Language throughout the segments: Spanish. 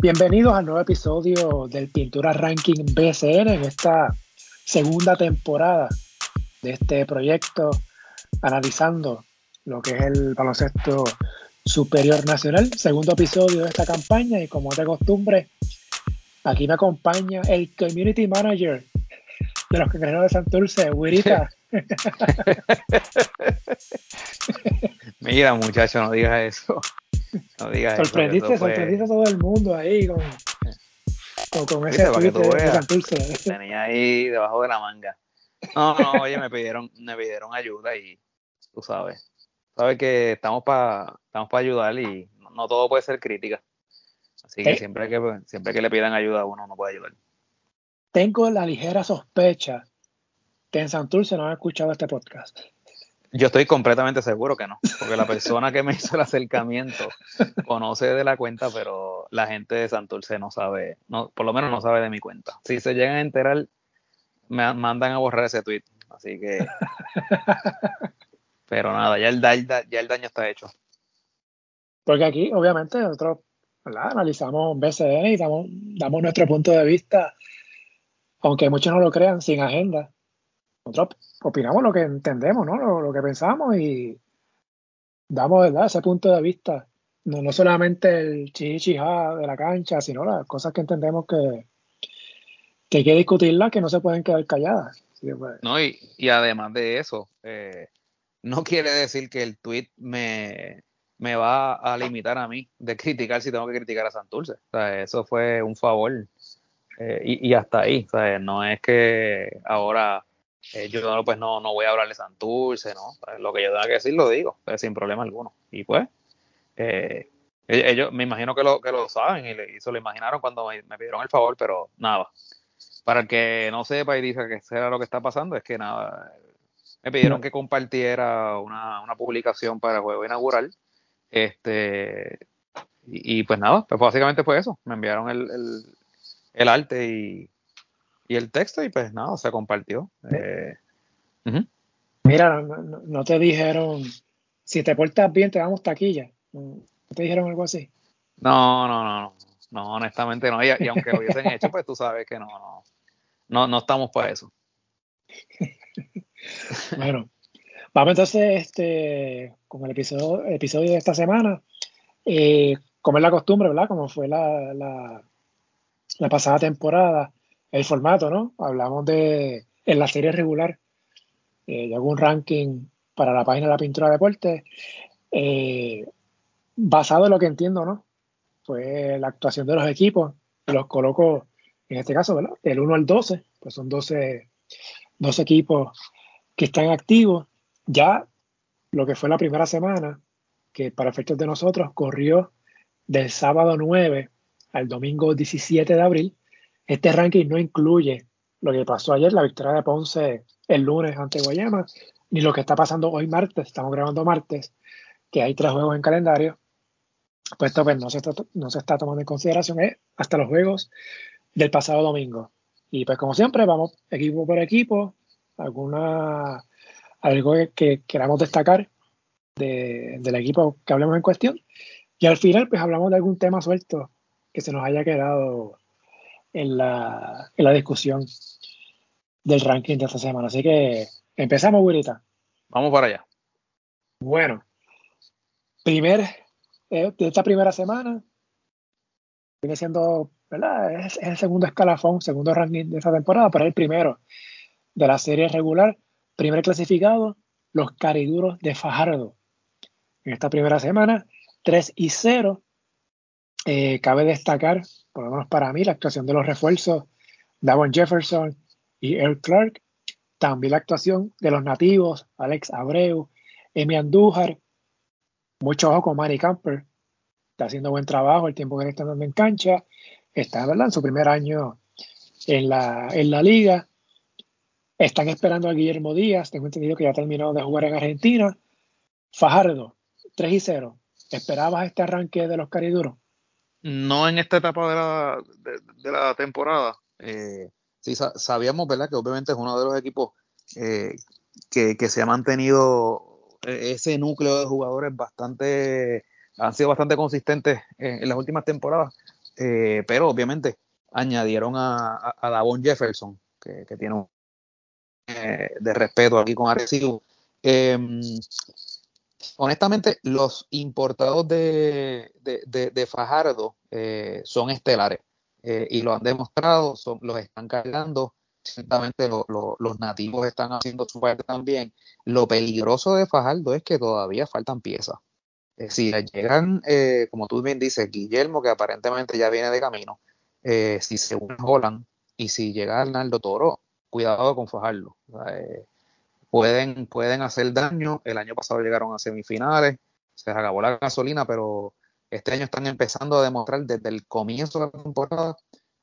Bienvenidos al nuevo episodio del Pintura Ranking BCN en esta segunda temporada de este proyecto analizando lo que es el baloncesto superior nacional. Segundo episodio de esta campaña y como de costumbre, aquí me acompaña el Community Manager de los cangrejeros de Santurce, Wirita. Mira, muchacho, no digas eso. No digas sorprendiste, eso, sorprendiste a todo el mundo ahí con, con, ese tweet de, Santurce. Tenía ahí debajo de la manga. No, no, oye, me pidieron, me pidieron ayuda y tú sabes. Sabes que estamos para estamos para ayudar y no, todo puede ser crítica. Así que, siempre que siempre que le pidan ayuda a uno no puede ayudar. Tengo la ligera sospecha que en Santurce no han escuchado este podcast. Yo estoy completamente seguro que no, porque la persona que me hizo el acercamiento conoce de la cuenta, pero la gente de Santurce no sabe, no, por lo menos no sabe de mi cuenta. Si se llegan a enterar, me mandan a borrar ese tweet. Así que. pero nada, ya el, ya el daño está hecho. Porque aquí, obviamente, nosotros analizamos BCN y damos, damos nuestro punto de vista, aunque muchos no lo crean, sin agenda nosotros opinamos lo que entendemos, ¿no? Lo, que pensamos y damos ¿verdad? ese punto de vista. No, no solamente el chichija de la cancha, sino las cosas que entendemos que, que hay que discutirlas, que no se pueden quedar calladas. Pues, no, y, además de eso, eh, no quiere decir que el tweet me, me va a limitar a mí de criticar si tengo que criticar a Santurce. O sea, eso fue un favor. Eh, y, y, hasta ahí. O no es que ahora eh, yo pues no, no voy a hablarle Santurce, ¿no? Pues, lo que yo tenga que decir lo digo, pues, sin problema alguno. Y pues, eh, e-, ellos me imagino que lo, que lo saben y, se lo imaginaron cuando me, pidieron el favor, pero nada. Para el que no sepa y dice que será lo que está pasando, es que nada, me pidieron que compartiera una, una publicación para el juego inaugural. Este, y, pues nada, pues básicamente fue eso. Me enviaron el, el, el arte y, y el texto y pues nada, se compartió. Eh, Mira, no, te dijeron, si te portas bien te damos taquilla. ¿No te dijeron algo así? No, no, no, no, no honestamente no. Y, aunque lo hubiesen hecho, pues tú sabes que no, no, no, no estamos para eso. bueno, vamos entonces este, con el episodio, episodio de esta semana. Eh, como es la costumbre, ¿verdad? Como fue la, la, la pasada temporada, el formato, ¿no? Hablamos de en la serie regular. Eh, hago un ranking para la página de la pintura de deporte. Eh, basado en lo que entiendo, ¿no? Fue la actuación de los equipos. Los coloco, en este caso, ¿verdad? Del 1 al 12, pues son 12, 12 equipos que están activos. Ya lo que fue la primera semana, que para efectos de nosotros corrió del sábado 9 al domingo 17 de abril, este ranking no incluye lo que pasó ayer, la victoria de Ponce el lunes ante Guayama, ni lo que está pasando hoy martes, estamos grabando martes, que hay tres juegos en calendario. Pues esto pues, no, se está, no se está tomando en consideración es hasta los juegos del pasado domingo. Y pues como siempre, vamos equipo por equipo, alguna algo que queramos destacar del equipo que hablemos en cuestión. Y al final, pues hablamos de algún tema suelto que se nos haya quedado en la, en la discusión del ranking de esta semana. Así que empezamos, Wilita. Vamos para allá. Bueno, primer, eh, de esta primera semana, viene siendo, ¿verdad? Es, el segundo escalafón, segundo ranking de esta temporada, pero es el primero de la serie regular. Primer clasificado, los cariduros de Fajardo. En esta primera semana, 3 y 0. Eh, cabe destacar por lo menos para mí, la actuación de los refuerzos, Davon Jefferson y Earl Clark. También la actuación de los nativos, Alex Abreu, Emi Andújar. Mucho ojo con Manny Camper. Está haciendo buen trabajo el tiempo que le están dando en cancha. Está ¿verdad? en su primer año en la, en la liga. Están esperando a Guillermo Díaz. Tengo entendido que ya terminó de jugar en Argentina. Fajardo, 3 y 0. ¿Esperabas este arranque de los cariduros? No en esta etapa de la, de, la temporada. Eh, sí, sabíamos, ¿verdad? Que obviamente es uno de los equipos eh, que, se ha mantenido eh, ese núcleo de jugadores bastante, han sido bastante consistentes en, las últimas temporadas. eh, pero obviamente añadieron a, Davon Jefferson, que, tiene un eh, de respeto aquí con Arecibo. Honestamente, los importados de, de, Fajardo eh, son estelares y lo han demostrado, los están cargando. Ciertamente los nativos están haciendo su parte también. Lo peligroso de Fajardo es que todavía faltan piezas. Eh, si llegan, eh, como tú bien dices, Guillermo, que aparentemente ya viene de camino, eh, si se une Holland y si llega Arnaldo Toro, cuidado con fajarlo. Pueden, pueden hacer daño. El año pasado llegaron a semifinales, se acabó la gasolina, pero este año están empezando a demostrar desde el comienzo de la temporada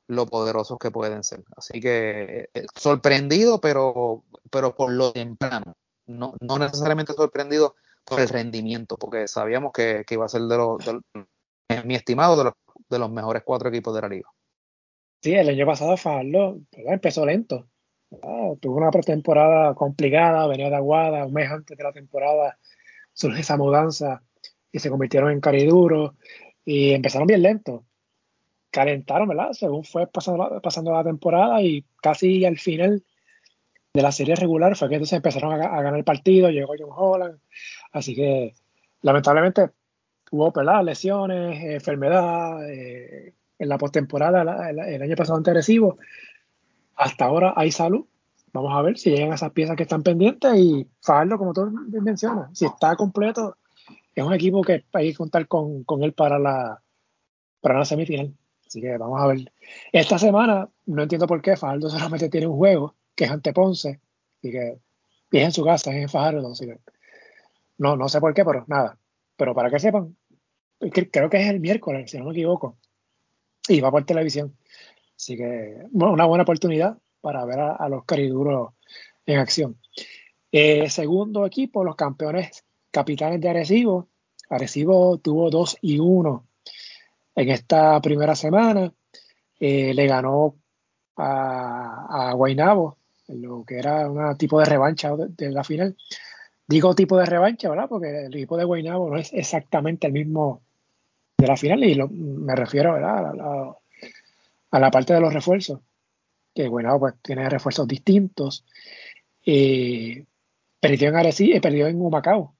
lo poderosos que pueden ser. Así que sorprendido, pero, pero por lo temprano. No, no necesariamente sorprendido por el rendimiento, porque sabíamos que, iba a ser de los, mi estimado, de los, de los mejores cuatro equipos de la liga. Sí, el año pasado Farlo empezó lento. Tuvo una pretemporada complicada, venía de Aguada, un mes antes de la temporada surge esa mudanza y se convirtieron en cariduros y empezaron bien lento. Calentaron, ¿verdad? Según fue pasando, pasando la temporada y casi al final de la serie regular fue que entonces empezaron a, ganar el partido, llegó John Holland, así que lamentablemente hubo peladas, lesiones, enfermedad, eh, en la postemporada el, año pasado ante Recibo, hasta ahora hay salud, vamos a ver si llegan esas piezas que están pendientes y Fajardo, como tú mencionas, si está completo, es un equipo que hay que contar con, él para la, para la semifinal. Así que vamos a ver. Esta semana, no entiendo por qué Fajardo solamente tiene un juego, que es ante Ponce, y que es en su casa, es en Fajardo, no, no sé por qué, pero nada. Pero para que sepan, creo que es el miércoles, si no me equivoco, y va por televisión. Así que una buena oportunidad para ver a, los cariduros en acción. Eh, segundo equipo, los campeones capitanes de Arecibo. Arecibo tuvo 2 y 1 en esta primera semana. Eh, le ganó a, a Guainabo lo que era un tipo de revancha de, la final. Digo tipo de revancha, ¿verdad? Porque el equipo de Guaynabo no es exactamente el mismo de la final y me refiero, ¿verdad? La, parte de los refuerzos, que Guaynabo pues tiene refuerzos distintos. Eh, perdió en Arecibo, eh, perdió en Humacao.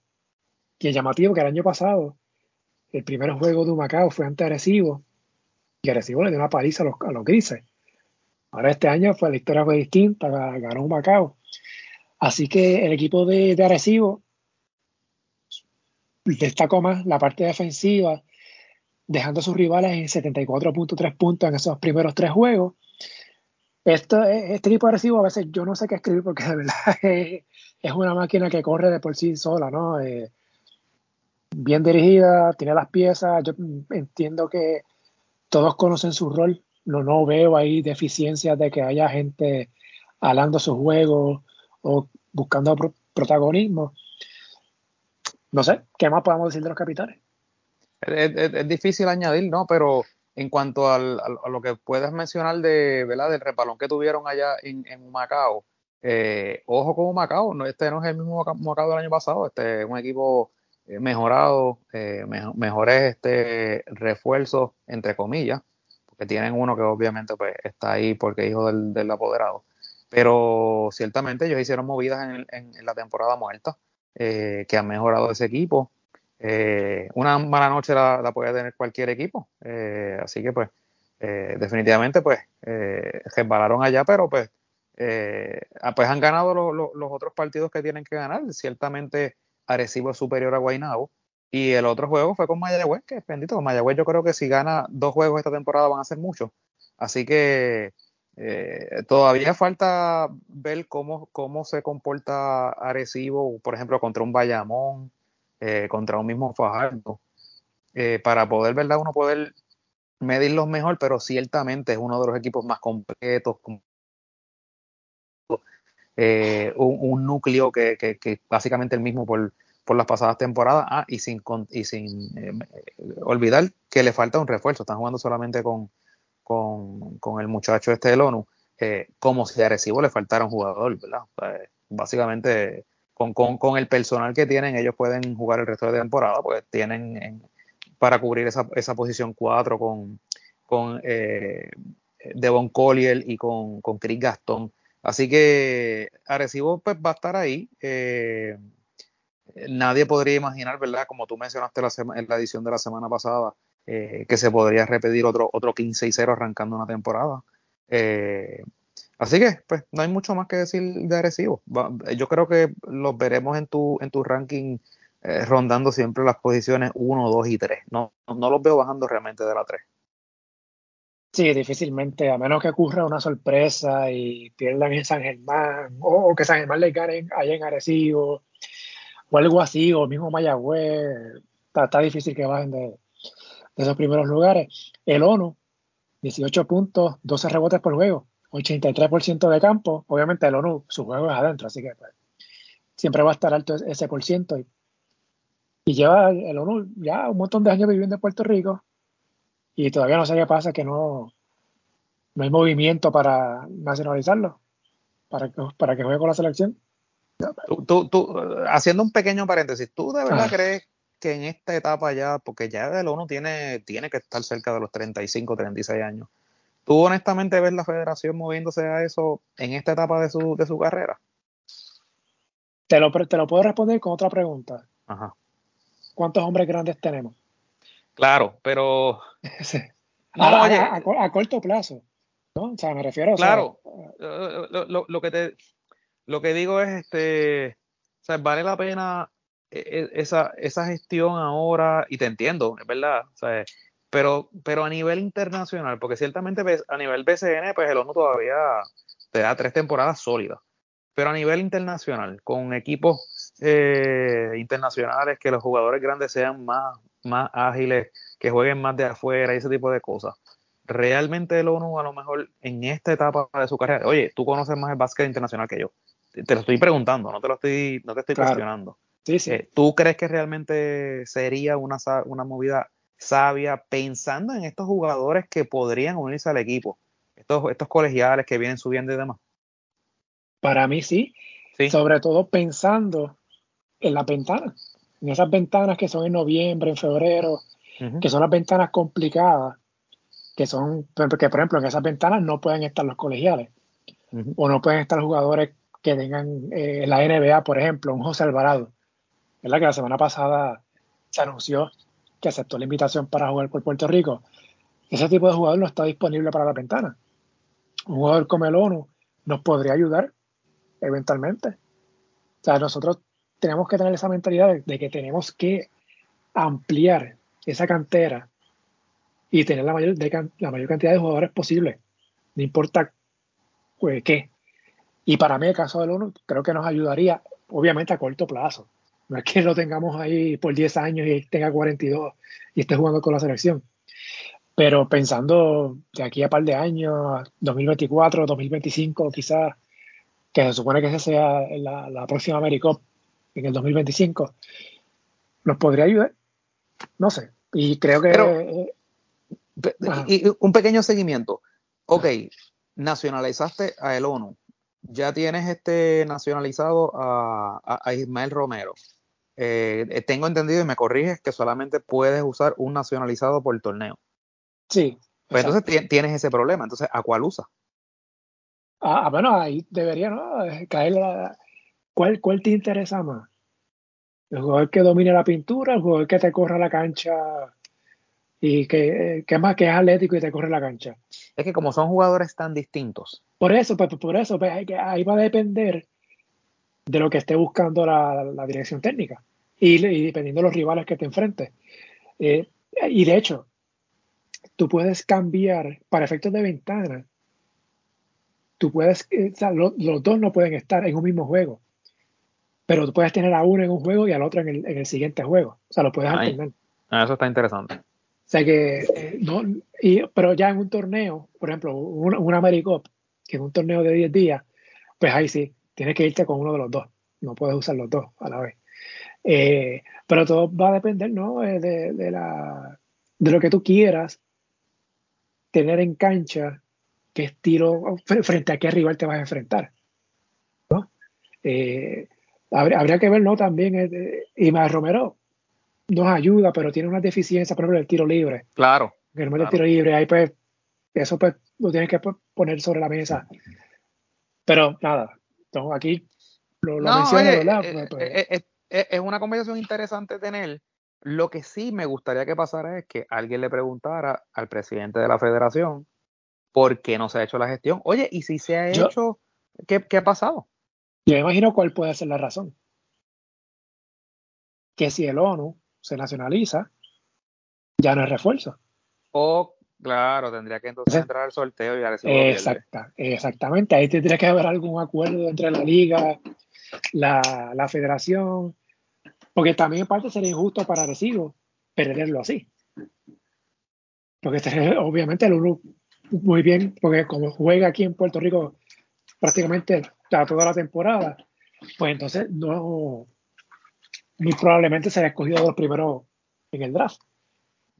Y es llamativo que el año pasado el primer juego de Humacao fue ante Arecibo y Arecibo le dio una paliza a los, a los grises. Ahora este año fue, la historia fue distinta, ganó un Macao. Así que el equipo de, de Arecibo destacó más la parte defensiva, dejando a sus rivales en 74.3 puntos en esos primeros tres juegos. Esto, este equipo de Arecibo a veces yo no sé qué escribir porque de verdad es, una máquina que corre de por sí sola, ¿no? Eh, bien dirigida, tiene las piezas, yo entiendo que todos conocen su rol no, no veo ahí deficiencias de que haya gente alando sus juegos o buscando protagonismo. No sé, ¿qué más podemos decir de los capitales? Es, difícil añadir, ¿no? Pero en cuanto a lo que puedes mencionar de, ¿verdad? del repalón que tuvieron allá en, Macao, eh, ojo con Macao, no, este no es el mismo Macao del año pasado, este es un equipo eh, mejorado, eh, mejores este, refuerzos, entre comillas, que tienen uno que obviamente pues, está ahí porque es hijo del, apoderado. Pero ciertamente ellos hicieron movidas en, la temporada muerta, que han mejorado ese equipo. Eh, una mala noche la, puede tener cualquier equipo, eh, así que pues definitivamente pues resbalaron allá, pero pues, ah, pues han ganado los otros partidos que tienen que ganar. Ciertamente Arecibo es superior a Guaynabo, y el otro juego fue con Mayagüez, que es bendito. Mayagüez yo creo que si gana dos juegos esta temporada van a ser muchos. Así que eh, todavía falta ver cómo, cómo se comporta Arecibo, por ejemplo, contra un Bayamón, eh, contra un mismo Fajardo, eh, para poder, ¿verdad? Uno poder medirlos mejor, pero ciertamente es uno de los equipos más completos, un, núcleo que, que, que, básicamente el mismo por, por las pasadas temporadas. Ah, y sin, y sin eh, olvidar que le falta un refuerzo. Están jugando solamente con, con, el muchacho este del ONU. Eh, como si a Arecibo le faltara un jugador, ¿verdad? básicamente, con, con, el personal que tienen, ellos pueden jugar el resto de temporada, pues tienen para cubrir esa, esa posición 4 con, con eh, Devon Collier y con, con Chris Gastón. Así que Arecibo pues, va a estar ahí. Eh, nadie podría imaginar, ¿verdad? Como tú mencionaste en la edición de la semana pasada, eh, que se podría repetir otro, otro 15 y 0 arrancando una temporada. Así que, pues, no hay mucho más que decir de Arecibo. yo creo que los veremos en tu, en tu ranking rondando siempre las posiciones 1, 2 y 3. No, no los veo bajando realmente de la 3. Sí, difícilmente, a menos que ocurra una sorpresa y pierdan en San Germán, o, que San Germán le gane allá en Arecibo, o algo así, o mismo Mayagüez, está, difícil que bajen de, esos primeros lugares. El ONU, 18 puntos, 12 rebotes por juego, 83% de campo. Obviamente el ONU, su juego es adentro, así que pues, siempre va a estar alto ese por ciento. Y, y lleva el ONU ya un montón de años viviendo en Puerto Rico, y todavía no sé qué pasa, que no, no hay movimiento para nacionalizarlo, para que, para que juegue con la selección. Tú, tú, haciendo un pequeño paréntesis, ¿tú de verdad ah. crees que en esta etapa ya, porque ya el ONU tiene, tiene que estar cerca de los 35, 36 años, ¿tú honestamente ves la federación moviéndose a eso en esta etapa de su, de su carrera? Te lo, te lo puedo responder con otra pregunta. Ajá. ¿Cuántos hombres grandes tenemos? Claro, pero. a, corto plazo. ¿no? O sea, me refiero a. Claro. lo, lo, que te, lo que digo es, este. O sea, vale la pena e, e, esa, esa gestión ahora, y te entiendo, es verdad. O sea, pero, pero a nivel internacional, porque ciertamente a nivel BCN, pues el ONU todavía te da tres temporadas sólidas. Pero a nivel internacional, con equipos eh, internacionales, que los jugadores grandes sean más, más ágiles, que jueguen más de afuera y ese tipo de cosas. Realmente el ONU a lo mejor en esta etapa de su carrera, oye, tú conoces más el básquet internacional que yo. Te lo estoy preguntando, no te lo estoy, no te estoy cuestionando. Sí, sí. Eh, ¿Tú crees que realmente sería una, una movida sabia pensando en estos jugadores que podrían unirse al equipo? Estos, estos colegiales que vienen subiendo y demás. Para mí sí. ¿Sí? Sobre todo pensando en las ventanas en esas ventanas que son en noviembre, en febrero, que son las ventanas complicadas, que son, que por ejemplo en esas ventanas no pueden estar los colegiales, o no pueden estar jugadores que tengan eh, la NBA, por ejemplo, un José Alvarado, ¿verdad? que la semana pasada se anunció que aceptó la invitación para jugar por Puerto Rico. Ese tipo de jugador no está disponible para la ventana. Un jugador como el ONU nos podría ayudar eventualmente. O sea, nosotros tenemos que tener esa mentalidad de, que tenemos que ampliar esa cantera y tener la mayor, la mayor cantidad de jugadores posible, no importa pues, qué. Y para mí, el caso del ONU, creo que nos ayudaría, obviamente, a corto plazo. No es que lo tengamos ahí por 10 años y tenga 42 y esté jugando con la selección. Pero pensando de aquí a par de años, 2024, 2025, quizás, que se supone que esa sea la, la próxima AmeriCup, en el 2025, nos podría ayudar. No sé. Y creo que. Eh, y, un pequeño seguimiento. Ok, nacionalizaste a el ONU. Ya tienes este nacionalizado a, Ismael Romero. Eh, tengo entendido y me corriges que solamente puedes usar un nacionalizado por torneo. Sí. Pues entonces tienes ese problema. Entonces, ¿a cuál usa? Ah, bueno, ahí debería ¿no? caer la, ¿Cuál, ¿Cuál te interesa más? ¿El jugador que domine la pintura? ¿El jugador que te corra la cancha y que, que más que es atlético y te corre la cancha? Es que como son jugadores tan distintos. Por eso, pues, por eso, pues, ahí va a depender de lo que esté buscando la, dirección técnica y, dependiendo de los rivales que te enfrentes. Eh, y de hecho, tú puedes cambiar para efectos de ventana. Tú puedes, eh, los dos no pueden estar en un mismo juego pero tú puedes tener a uno en un juego y al otro en el, en el siguiente juego. O sea, lo puedes alternar. Ah, eso está interesante. O sea que, eh, no, y, pero ya en un torneo, por ejemplo, un, un AmeriCup, que es un torneo de 10 días, pues ahí sí, tienes que irte con uno de los dos. No puedes usar los dos a la vez. Eh, pero todo va a depender, ¿no? Eh, de, de, la, de lo que tú quieras tener en cancha, qué estilo, frente a qué rival te vas a enfrentar. ¿no? Eh, habría, que ver, ¿no? También, y más Romero nos ayuda, pero tiene una deficiencia, por ejemplo, el tiro libre. Claro, no mete tiro libre, ahí pues, eso pues lo tienes que poner sobre la mesa. Pero nada, aquí lo, lo menciono, ¿verdad? Eh, pues, eh, eh, es una conversación interesante tener. Lo que sí me gustaría que pasara es que alguien le preguntara al presidente de la federación por qué no se ha hecho la gestión. Oye, y si se ha hecho, ¿qué, ¿qué ha pasado? Yo imagino cuál puede ser la razón. Que si el ONU se nacionaliza, ya no es refuerzo. O, claro, tendría que entonces entrar al sorteo y a Exacta, Exactamente, ahí tendría que haber algún acuerdo entre la liga, la, la federación, porque también en parte sería injusto para Recibo perderlo así. Porque obviamente el ONU muy bien, porque como juega aquí en Puerto Rico prácticamente toda la temporada, pues entonces no, muy probablemente será escogido de los primeros en el draft.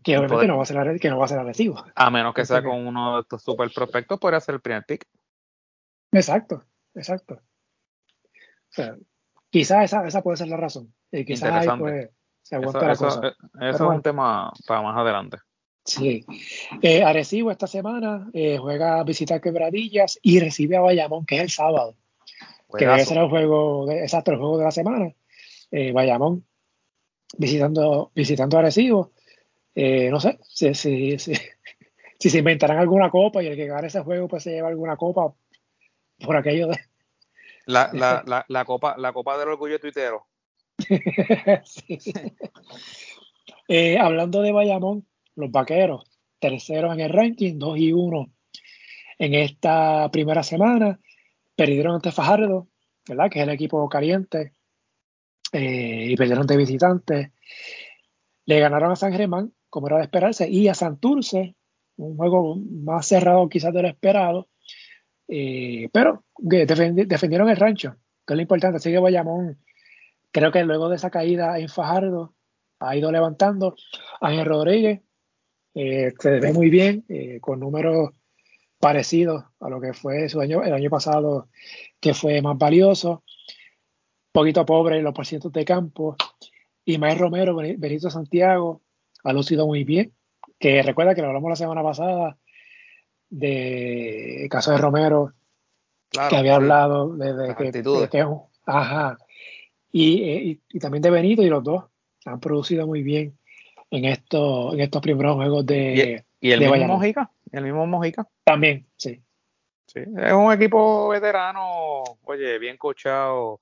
Que obviamente no va a ser que no va a ser agresivo. A menos que sea con uno de estos super prospectos, podría ser el primer pick. Exacto, exacto. O sea, quizás esa, esa puede ser la razón. Y quizás ahí pues, se aguanta eso, la cosa. Eso, es un tema para más adelante. Sí. Eh, Arecibo esta semana eh, juega a visitar Quebradillas y recibe a Bayamón, que es el sábado. Que debe ser el juego, de, exacto, el juego de la semana. Eh, Bayamón visitando, visitando Arecibo. Eh, no sé si, si, si, si, se inventarán alguna copa y el que gane ese juego pues se lleva alguna copa por aquello de. La, la, la, la copa, la copa del orgullo tuitero. eh, hablando de Bayamón, los vaqueros, terceros en el ranking, 2 y 1 en esta primera semana. Perdieron ante Fajardo, ¿verdad? Que es el equipo caliente. Eh, y perdieron de visitantes. Le ganaron a San Germán, como era de esperarse, y a Santurce, un juego más cerrado quizás de lo esperado. Eh, pero defendieron el rancho, que es lo importante. Así que Bayamón, creo que luego de esa caída en Fajardo, ha ido levantando. Ángel Rodríguez eh, se ve muy bien, eh, con números parecidos a lo que fue su año, el año pasado, que fue más valioso. Poquito pobre en los porcientos de campo. Y Romero, Benito Santiago, ha lucido muy bien. Que recuerda que lo hablamos la semana pasada de caso de Romero, que había hablado de, que, ajá. Eh, y, también de Benito, y los dos han producido muy bien en, esto, en estos primeros juegos de. ¿Y, el mismo Mojica? ¿El mismo Mojica? También, sí. Sí, es un equipo veterano, oye, bien coachado.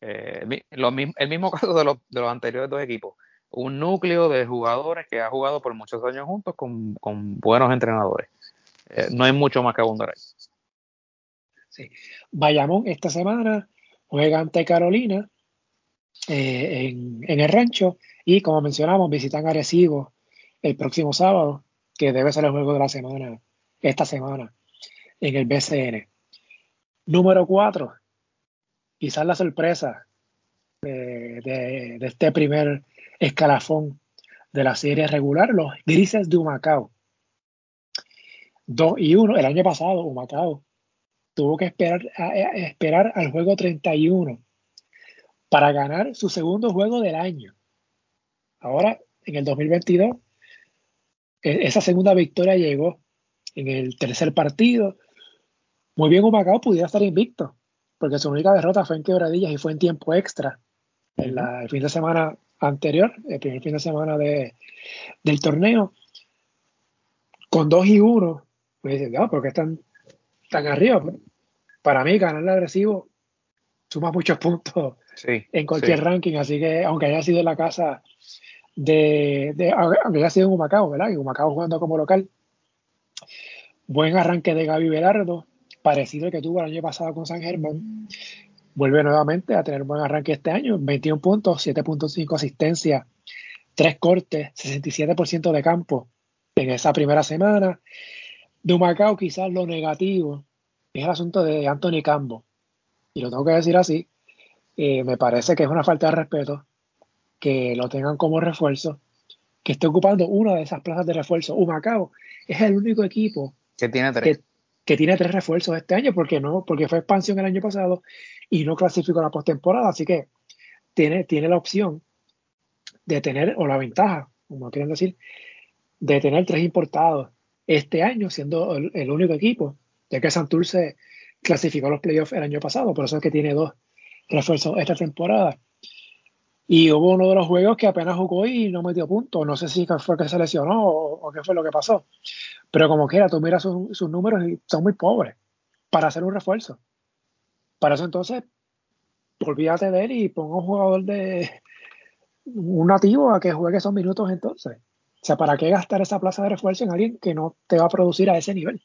Eh, el mismo caso de los, de los anteriores dos equipos. Un núcleo de jugadores que ha jugado por muchos años juntos con, con buenos entrenadores. Eh, no hay mucho más que abundar ahí. Sí. Bayamón esta semana juega ante Carolina eh, en, en, el rancho y como mencionamos, visitan Arecibo el próximo sábado, que debe ser el juego de la semana, esta semana, en el BCN. Número 4, quizás la sorpresa de, este primer escalafón de la serie regular, los Grises de Humacao. 2 y 1, el año pasado Humacao tuvo que esperar, esperar al juego 31 para ganar su segundo juego del año. Ahora, en el 2022, e-, esa segunda victoria llegó en el tercer partido. Muy bien, Humacao pudiera estar invicto, porque su única derrota fue en quebradillas y fue en tiempo extra. En el fin de semana anterior, el primer fin de semana de, del torneo, con 2 y 1, pues dicen, no, porque están tan arriba. Para mí, ganar el agresivo suma muchos puntos en cualquier ranking, así que aunque haya sido en la casa de, de aunque haya sido en Humacao, ¿verdad? Y Humacao jugando como local. Buen arranque de Gaby Velardo, parecido al que tuvo el año pasado con San Germán. Vuelve nuevamente a tener buen arranque este año, 21 puntos, 7.5 asistencia, 3 cortes, 67% de campo en esa primera semana. De Humacao quizás lo negativo es el asunto de Anthony Cambo. Y lo tengo que decir así, eh, me parece que es una falta de respeto que lo tengan como refuerzo, que esté ocupando una de esas plazas de refuerzo. Humacao es el único equipo que tiene tres. Que, tiene tres refuerzos este año, porque no, porque fue expansión el año pasado y no clasificó la postemporada, así que tiene, tiene la opción de tener, o la ventaja, como quieren decir, de tener tres importados este año, siendo el, único equipo, ya que Santurce clasificó a los playoffs el año pasado, por eso es que tiene dos refuerzos esta temporada. Y hubo uno de los juegos que apenas jugó y no metió puntos. No sé si fue que se lesionó o, qué fue lo que pasó. Pero como quiera, tú miras sus, números y son muy pobres para hacer un refuerzo. Para eso entonces, olvídate de él y ponga un jugador de un nativo a que juegue esos minutos entonces. O sea, ¿para qué gastar esa plaza de refuerzo en alguien que no te va a producir a ese nivel?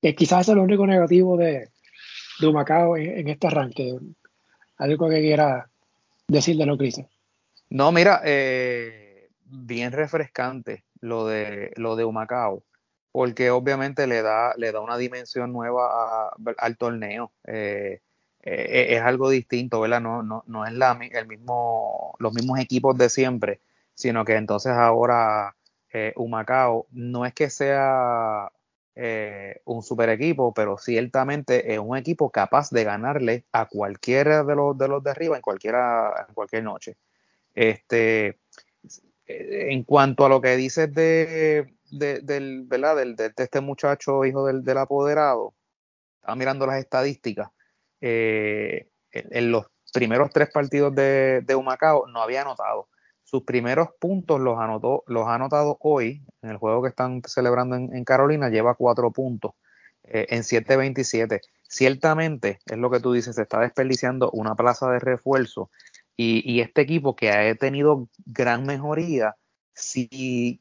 Que quizás es el único negativo de, Humacao en, este arranque. Algo que quiera decir de lo que hizo. No, mira, eh, bien refrescante lo de lo de Humacao, porque obviamente le da, le da una dimensión nueva al torneo. Eh, eh, es algo distinto, ¿verdad? No, no, no es el mismo, los mismos equipos de siempre, sino que entonces ahora Humacao no es que sea un super equipo, pero ciertamente es un equipo capaz de ganarle a cualquiera de los de los de arriba en cualquiera en cualquier noche. Este, en cuanto a lo que dices de, del, ¿verdad? Del, de, este muchacho hijo del, del, apoderado, estaba mirando las estadísticas. Eh, en, los primeros tres partidos de, de Humacao no había anotado. Sus primeros puntos los anotó, los ha anotado hoy, en el juego que están celebrando en, Carolina, lleva cuatro puntos eh, en 7-27. Ciertamente, es lo que tú dices, se está desperdiciando una plaza de refuerzo y, este equipo que ha tenido gran mejoría, si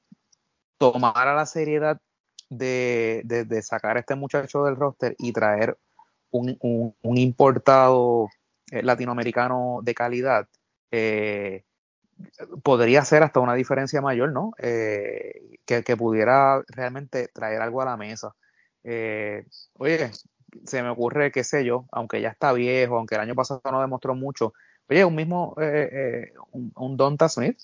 tomara la seriedad de, sacar a este muchacho del roster y traer un, importado eh, latinoamericano de calidad, eh, podría ser hasta una diferencia mayor, ¿no? Eh, que, pudiera realmente traer algo a la mesa. oye, se me ocurre, qué sé yo, aunque ya está viejo, aunque el año pasado no demostró mucho, Oye, un mismo, eh, un, Donta Smith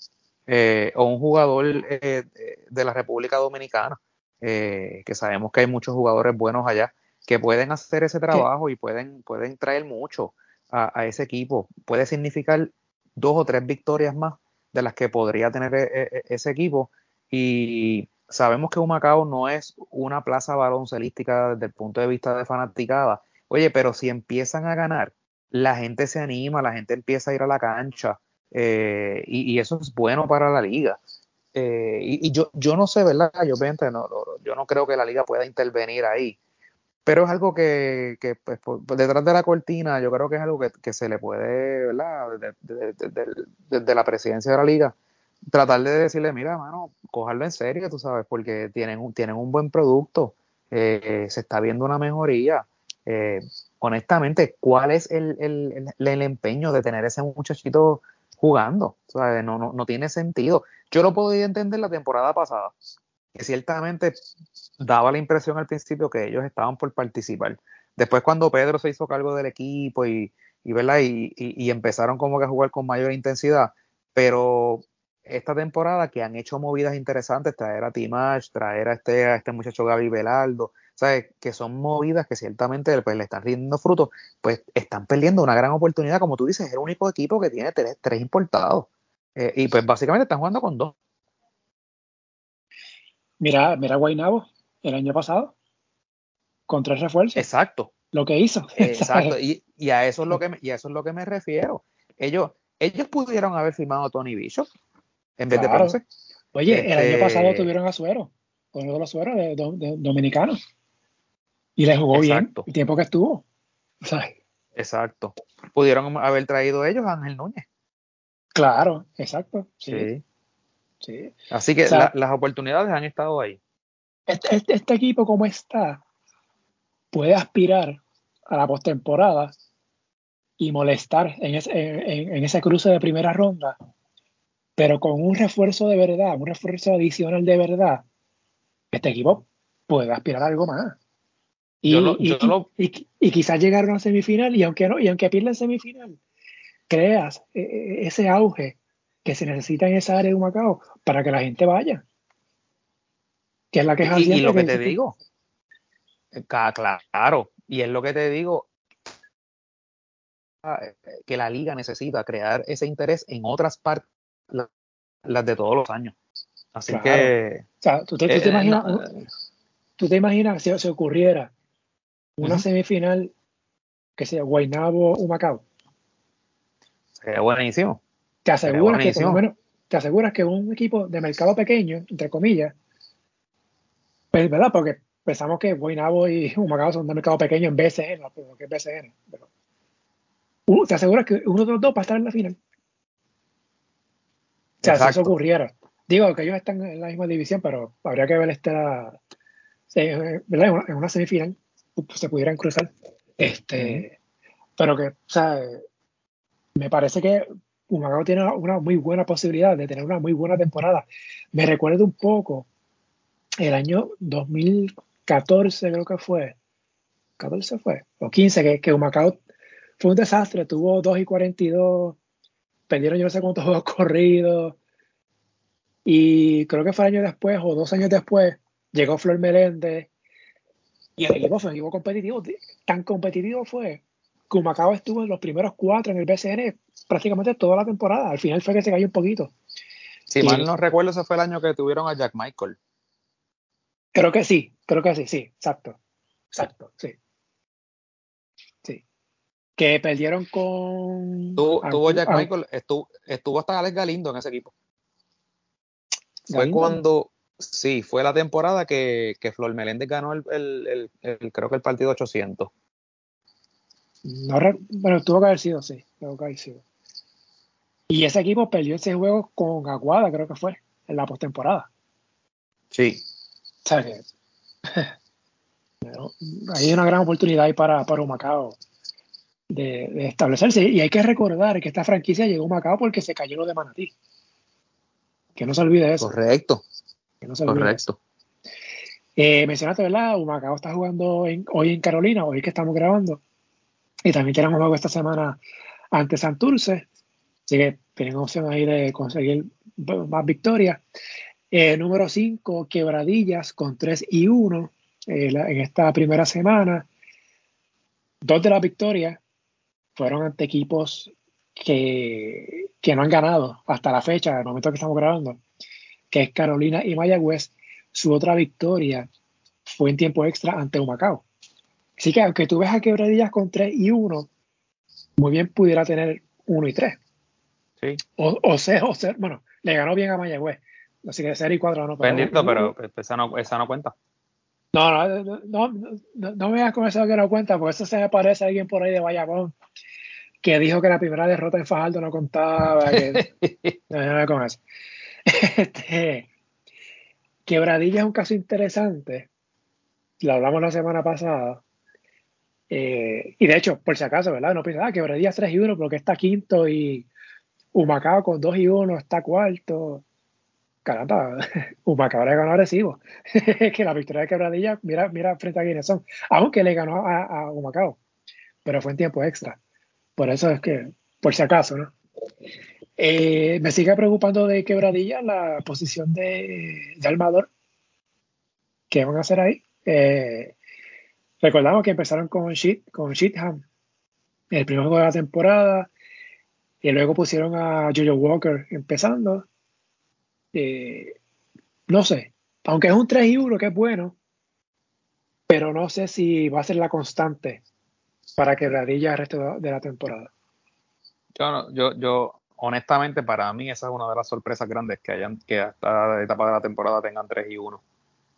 eh, o un jugador de la República Dominicana, que sabemos que hay muchos jugadores buenos allá que pueden hacer ese trabajo y pueden, pueden traer mucho a, ese equipo. Puede significar dos o tres victorias más de las que podría tener ese equipo. Y sabemos que Humacao no es una plaza baloncelística desde el punto de vista de fanaticada. Oye, pero si empiezan a ganar la gente se anima, la gente empieza a ir a la cancha eh, y, eso es bueno para la liga. Eh, y, yo, yo no sé, ¿verdad? Yo, no, yo no creo que la liga pueda intervenir ahí, pero es algo que, que pues, detrás de la cortina yo creo que es algo que, se le puede, ¿verdad? Desde, la presidencia de la liga, tratar de decirle, mira, mano, cojarlo en serio, tú sabes, porque tienen, tienen un buen producto, eh, se está viendo una mejoría. Eh, honestamente, ¿cuál es el, el, empeño de tener ese muchachito jugando? No, no, tiene sentido. Yo lo podía entender la temporada pasada, que ciertamente daba la impresión al principio que ellos estaban por participar. Después cuando Pedro se hizo cargo del equipo y, y, y, y empezaron como que a jugar con mayor intensidad, pero esta temporada que han hecho movidas interesantes, traer a Timash, traer a este, a este muchacho Gaby Velardo, ¿sabes? Que son movidas que ciertamente pues, le están rindiendo frutos, pues están perdiendo una gran oportunidad, como tú dices, es el único equipo que tiene tres, importados. Eh, y pues básicamente están jugando con dos. Mira, mira Guainabo, el año pasado, con tres refuerzos. Exacto. Lo que hizo. Exacto. Y, a eso es lo que me, y a eso es lo que me refiero. Ellos, ellos pudieron haber firmado a Tony Bishop en vez de Ponce. Oye, el año pasado este tuvieron a Suero, uno de los Sueros de, dominicanos. Y le jugó bien el tiempo que estuvo. Exacto. Pudieron haber traído ellos a Ángel Núñez. Claro, exacto. Sí. sí. Así que las oportunidades han estado ahí. Este, este, este, equipo, como está, puede aspirar a la postemporada y molestar en, en, ese cruce de primera ronda, pero con un refuerzo de verdad, un refuerzo adicional de verdad, este equipo puede aspirar a algo más. Y, quizás llegar a una semifinal y aunque, no, y aunque pierda en semifinal, creas eh, eh, ese auge que se necesita en esa área de Macao para que la gente vaya. Que es la que y, y lo que, te digo, eh, claro, y es lo que te digo, que la liga necesita crear ese interés en otras partes, las de todos los años. Así que. O sea, tú te, tú te imaginas. tú te imaginas si se ocurriera una semifinal que sea Guaynabo o Macao. Sería buenísimo. Te aseguras que por lo menos, te aseguras que un equipo de mercado pequeño, entre comillas, pues, ¿verdad? Porque pensamos que Guaynabo y Humacao son de mercado pequeño en BCN, lo que es BCN. Pero, uh, te aseguras que uno de los dos va a estar en la final. O sea, si eso ocurriera. Digo que ellos están en la misma división, pero habría que ver esta. ¿verdad? En una semifinal se pudieran cruzar. Este, pero que, o sea, me parece que Humacao tiene una muy buena posibilidad de tener una muy buena temporada. Me recuerdo un poco el año 2014, creo que fue. 14 fue, o 15, que, que Humacao fue un desastre. Tuvo 2 y 42, perdieron yo no sé cuántos juegos corridos. Y creo que fue el año después, o dos años después, llegó Flor Meléndez y el equipo fue un equipo competitivo. Tan competitivo fue Macao estuvo en los primeros cuatro en el BCN prácticamente toda la temporada. Al final fue que se cayó un poquito. Si mal no recuerdo, ese fue el año que tuvieron a Jack Michael. Creo que sí, creo que sí, sí, exacto. Exacto, sí. Sí. Que perdieron con. Tuvo, Jack Michael, estuvo, estuvo hasta Alex Galindo en ese equipo. Fue cuando, Sí, fue la temporada que, que Flor Meléndez ganó el, el, el, creo que el partido 800. No, bueno, tuvo que haber sido, sí, tuvo que haber sido. Y ese equipo perdió ese juego con Aguada, creo que fue, en la postemporada. Sí. O sea hay una gran oportunidad ahí para, para Humacao de, de, establecerse. Y hay que recordar que esta franquicia llegó a Humacao porque se cayó lo de Manatí. Que no se olvide eso. Correcto. Correcto. Eh, mencionaste, ¿verdad? Humacao está jugando hoy en Carolina, hoy que estamos grabando. Y también tenemos juego esta semana ante Santurce. Así que tienen opción ahí de conseguir más victorias. Eh, número 5, Quebradillas con 3 y 1 eh, en esta primera semana. Dos de las victorias fueron ante equipos que, que no han ganado hasta la fecha, el momento que estamos grabando que es Carolina y Mayagüez, su otra victoria fue en tiempo extra ante Humacao. Así que aunque tú ves a Quebradillas con 3 y 1, muy bien pudiera tener 1 y 3. Sí. O, o, sea, o sea, bueno, le ganó bien a Mayagüez. Así que 0 y 4 no. Bendito, pero, esa, no, esa no cuenta. No, no, no, no, no me con eso que no cuenta, porque eso se me parece a alguien por ahí de Bayamón que dijo que la primera derrota en Fajardo no contaba. Que, no, no, con eso. Este, Quebradilla es un caso interesante. Lo hablamos la semana pasada. Eh, y de hecho, por si acaso, ¿verdad? No piensa, ah, Quebradilla 3 y 1 porque está quinto y Humacao con 2 y 1 está cuarto. Caramba, Humacao le ganó agresivo. que la victoria de Quebradilla, mira, mira frente a quiénes son. Aunque le ganó a, a Humacao, pero fue en tiempo extra. Por eso es que, por si acaso, ¿no? Eh, me sigue preocupando de quebradilla la posición de, de Almador. ¿Qué van a hacer ahí? Eh, recordamos que empezaron con Sheet, con Sheetham, el primer juego de la temporada, y luego pusieron a Jojo Walker empezando. Eh, no sé, aunque es un 3 y 1 que es bueno, pero no sé si va a ser la constante para quebradilla el resto de la temporada. Yo, yo, yo honestamente, para mí esa es una de las sorpresas grandes que hayan que hasta la etapa de la temporada tengan 3 y 1.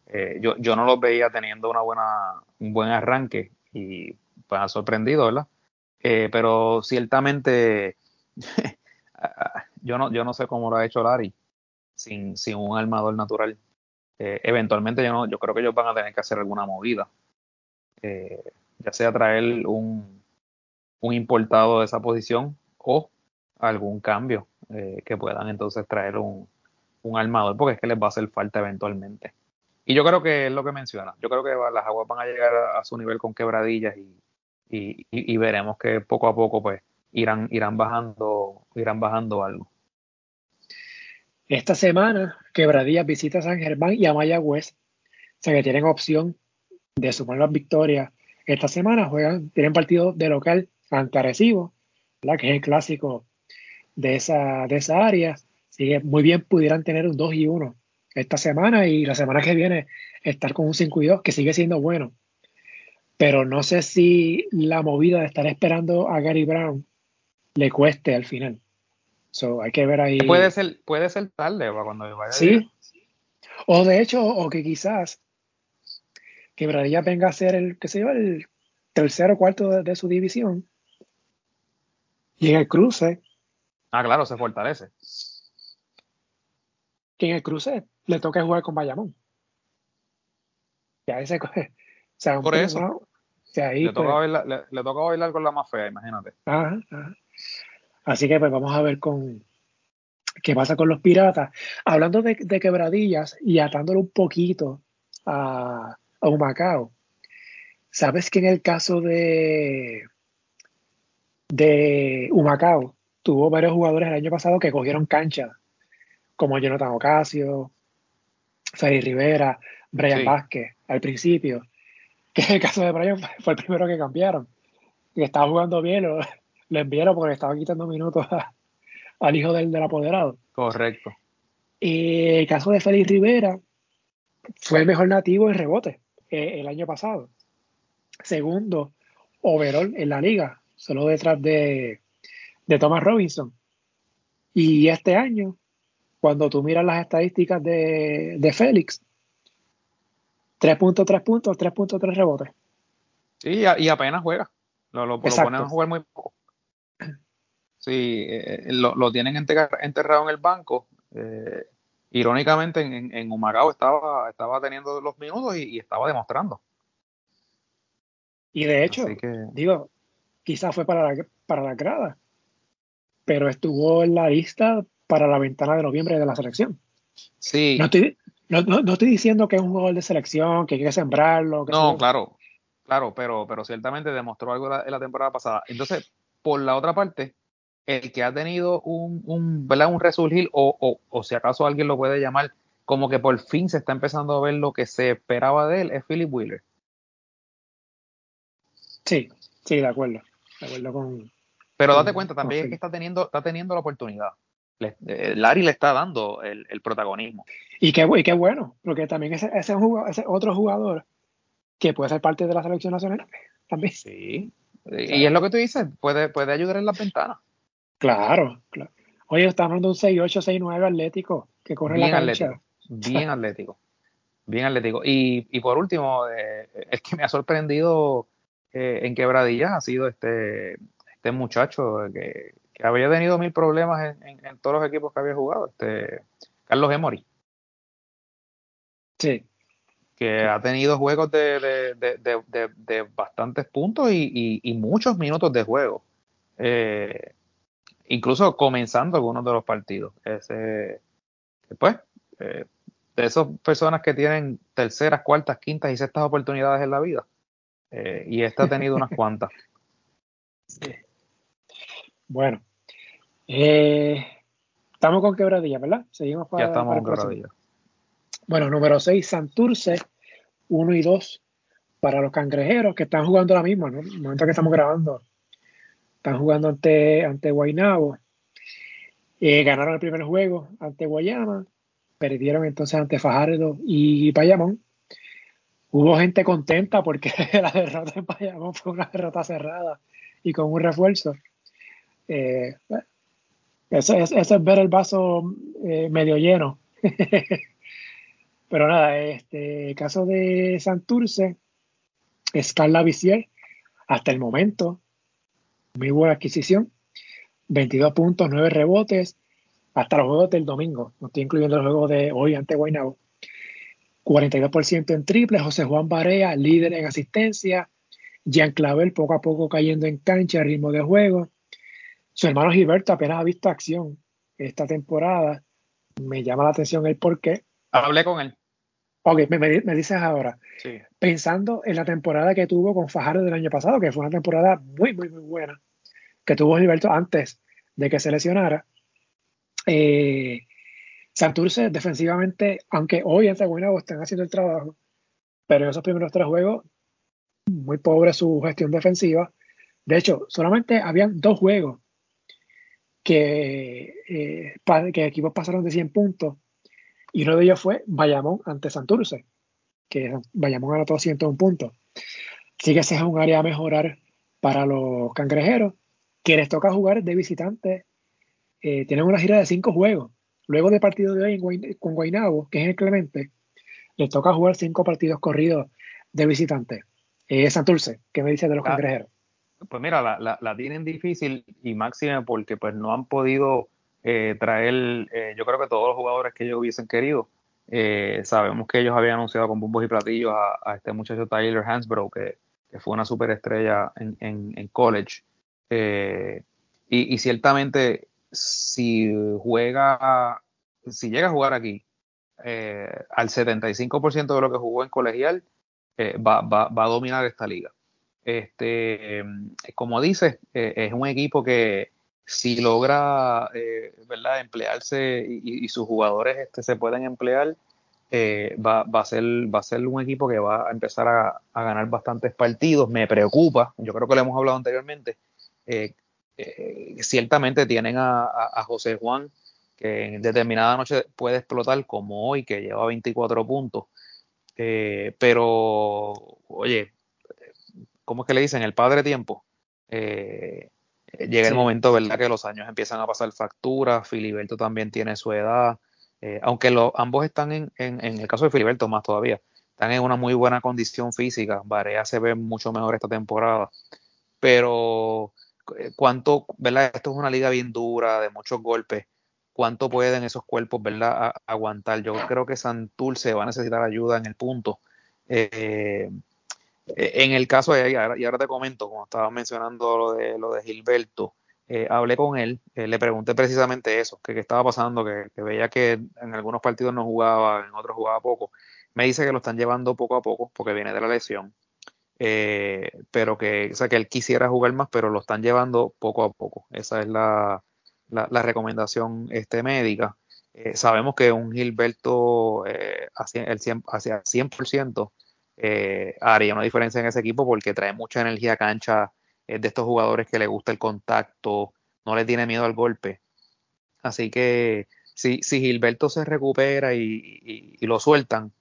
Eh, yo, yo no los veía teniendo una buena, un buen arranque y pues ha sorprendido, ¿verdad? Eh, pero ciertamente yo no, yo no sé cómo lo ha hecho Larry sin, sin un armador natural. Eh, eventualmente yo no, yo creo que ellos van a tener que hacer alguna movida. ya sea traer un, un importado de esa posición o algún cambio eh, que puedan entonces traer un, un, armador, porque es que les va a hacer falta eventualmente. Y yo creo que es lo que menciona. Yo creo que las aguas van a llegar a, su nivel con quebradillas y, y, y, veremos que poco a poco pues irán, irán bajando, irán bajando algo. Esta semana, Quebradillas visita a San Germán y a Mayagüez. O sea que tienen opción de sumar las victorias. Esta semana juegan, tienen partido de local ante Arecibo, que es el clásico de esa, de esa área. Así muy bien pudieran tener un 2 y 1 esta semana y la semana que viene estar con un 5 y 2, que sigue siendo bueno. Pero no sé si la movida de estar esperando a Gary Brown le cueste al final. So, hay que ver ahí. Puede ser, puede ser tarde cuando vaya. Sí. O de hecho, o que quizás Quebradilla venga a ser el, qué sé yo, el tercero o cuarto de, su división. Y en el cruce. Ah, claro, se fortalece. Que en el cruce le toca jugar con Bayamón. Ya ese. O sea, Por eso. le, toca pues bailar, le, toca bailar, con la más fea, imagínate. Ajá, ajá. Así que pues vamos a ver con qué pasa con los piratas. Hablando de, quebradillas y atándolo un poquito a, a Humacao. ¿Sabes que en el caso de, de Humacao tuvo varios jugadores el año pasado que cogieron cancha, como Jonathan Ocasio, Freddy Rivera, Brian Vázquez, al principio? Que en el caso de Brian fue el primero que cambiaron. Y estaba jugando bien, lo, enviaron porque le estaba quitando minutos al hijo del, del apoderado. Correcto. Y el caso de Félix Rivera fue el mejor nativo en rebote eh, el año pasado segundo overall en la liga, solo detrás de, de Thomas Robinson. Y este año, cuando tú miras las estadísticas de, de Félix, 3.3 puntos, 3.3 rebotes. Sí, y apenas juega. Lo, lo, ponen a jugar muy poco. Sí, eh, eh, lo, tienen enterrado en el banco. Eh, irónicamente, en, en Humacao estaba, estaba teniendo los minutos y estaba demostrando. Y de hecho, digo, quizás fue para la, para la grada, pero estuvo en la lista para la ventana de noviembre de la selección. Sí. No estoy, no, estoy diciendo que es un jugador de selección, que hay que sembrarlo. no, claro, claro, pero, pero ciertamente demostró algo en la temporada pasada. Entonces, por la otra parte, el que ha tenido un, un, ¿verdad? un resurgir, o, o, o si acaso alguien lo puede llamar, como que por fin se está empezando a ver lo que se esperaba de él, es Philip Wheeler. Sí, sí, de acuerdo. De acuerdo con. Pero date cuenta también que está teniendo, está teniendo la oportunidad. Eh, Larry le está dando el, protagonismo. Y qué, y qué bueno, porque también ese, ese, ese, otro jugador que puede ser parte de la selección nacional también. Sí. Y es lo que tú dices, puede, puede ayudar en las ventanas. Claro, claro. Oye, estamos hablando de un 6'8, 6'9 atlético que corre bien la cancha. Atlético, bien atlético. Bien atlético. Y, y por último, eh, es que me ha sorprendido eh, en quebradillas ha sido este, este muchacho que, había tenido mil problemas en, todos los equipos que había jugado, este Carlos Emory. Sí. Que ha tenido juegos de, de, bastantes puntos y, muchos minutos de juego. Eh, incluso comenzando algunos de los partidos. Ese, pues, eh, de esas personas que tienen terceras, cuartas, quintas y sextas oportunidades en la vida. Eh, y esta ha tenido unas cuantas. Bueno, eh, estamos con quebradilla, ¿verdad? Seguimos para, ya estamos con quebradilla. Bueno, número 6, Santurce, 1 y 2 para los cangrejeros que están jugando ahora mismo, ¿no? En el momento que estamos grabando, están jugando ante, ante Guaynabo. Eh, ganaron el primer juego ante Guayama, perdieron entonces ante Fajardo y Payamón hubo gente contenta porque la derrota en Bayamón fue una derrota cerrada y con un refuerzo. Eh, eso, es, ver el vaso eh, medio lleno. Pero nada, este caso de Santurce, Scarla Vicier, hasta el momento, muy buena adquisición. 22 puntos, 9 rebotes, hasta los juegos del domingo. No estoy incluyendo el juego de hoy ante Guaynabo. 42% en triple, José Juan Barea, líder en asistencia, Jean Clavel poco a poco cayendo en cancha, ritmo de juego. Su hermano Gilberto apenas ha visto acción esta temporada. Me llama la atención el por qué. Hablé con él. Ok, me, dices ahora. Pensando en la temporada que tuvo con Fajardo del año pasado, que fue una temporada muy, muy, muy buena, que tuvo Gilberto antes de que se lesionara. Eh, Santurce defensivamente, aunque hoy ante Guaynabo están haciendo el trabajo, pero en esos primeros tres juegos, muy pobre su gestión defensiva. De hecho, solamente habían dos juegos que, eh, que equipos pasaron de 100 puntos Y uno de ellos fue Bayamón ante Santurce, que Bayamón ganó 201 puntos. Así que ese es un área a mejorar para los cangrejeros, que les toca jugar de visitante. Eh, tienen una gira de cinco juegos. Luego del partido de hoy con Guaynabo, que es el Clemente, les toca jugar cinco partidos corridos de visitante. Eh, Santurce, ¿qué me dice de los ah, cangrejeros? Pues mira, la, tienen difícil y máxima porque pues no han podido eh, traer, eh, yo creo que todos los jugadores que ellos hubiesen querido. Eh, sabemos que ellos habían anunciado con bombos y platillos a, este muchacho Tyler Hansbrough, que, fue una superestrella en, en, college. Y, ciertamente, si juega, si llega a jugar aquí al 75% de lo que jugó en colegial, va a dominar esta liga. Este, como dices, es un equipo que, si logra eh, ¿verdad? emplearse y, sus jugadores este, se pueden emplear, eh, va, a ser, va a ser un equipo que va a empezar a, ganar bastantes partidos. Me preocupa, yo creo que lo hemos hablado anteriormente. Eh, ciertamente tienen a, José Juan, que en determinada noche puede explotar, como hoy, que lleva 24 puntos. pero, oye, ¿cómo es que le dicen? El padre tiempo. Eh, llega el momento, ¿verdad? Que los años empiezan a pasar factura. Filiberto también tiene su edad. Eh, aunque ambos están en, en, el caso de Filiberto más todavía, están en una muy buena condición física. Varea se ve mucho mejor esta temporada. Pero, eh, ¿cuánto, verdad? Esto es una liga bien dura, de muchos golpes. ¿Cuánto pueden esos cuerpos, verdad, aguantar? Yo creo que Santurce va a necesitar ayuda en el punto. Eh, en el caso de, y ahora, y ahora te comento, como estaba mencionando lo de, lo de Gilberto, eh, hablé con él, eh, le pregunté precisamente eso, que qué estaba pasando, que, veía que en algunos partidos no jugaba, en otros jugaba poco. Me dice que lo están llevando poco a poco porque viene de la lesión, pero que, o sea, que él quisiera jugar más, pero lo están llevando poco a poco. Esa es la, la, recomendación este, médica. sabemos que un Gilberto hacia, el 100, hacia 100% eh, haría una diferencia en ese equipo porque trae mucha energía cancha, es de estos jugadores que le gusta el contacto, no le tiene miedo al golpe. Así que si, si Gilberto se recupera y, lo sueltan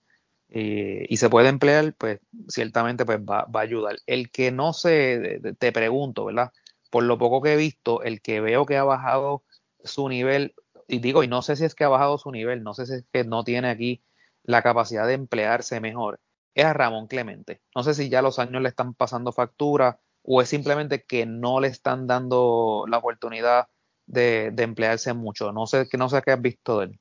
eh, y se puede emplear, pues ciertamente pues va, a ayudar. El que no sé, te pregunto, ¿verdad? Por lo poco que he visto, el que veo que ha bajado su nivel, y digo, y no sé si es que ha bajado su nivel, no sé si es que no tiene aquí la capacidad de emplearse mejor, es a Ramón Clemente. No sé si ya los años le están pasando factura o es simplemente que no le están dando la oportunidad de, emplearse mucho. No sé, no sé qué has visto de él.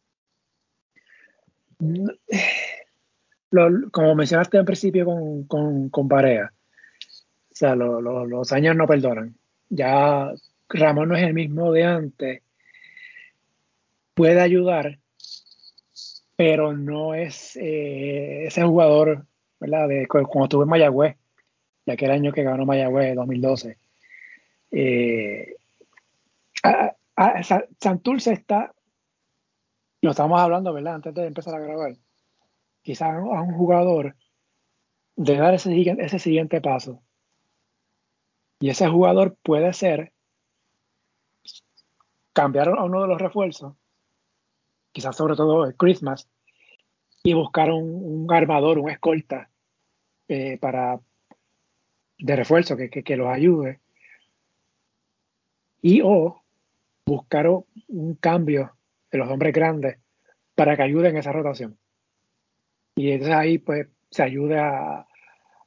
como mencionaste en principio con, con, con o sea, los años no perdonan. Ya Ramón no es el mismo de antes. Puede ayudar, pero no es eh, ese jugador ¿verdad? De, cuando estuve en Mayagüez, de aquel año que ganó Mayagüez, 2012. Eh, Santurce está, lo estamos hablando, ¿verdad? Antes de empezar a grabar. Quizás a un jugador de dar ese, ese siguiente paso. Y ese jugador puede ser cambiar a uno de los refuerzos, quizás sobre todo el Christmas, y buscar un, armador, un escolta eh, para de refuerzo que, que, los ayude. Y o buscar un cambio de los hombres grandes para que ayuden en esa rotación. Y entonces ahí pues se ayuda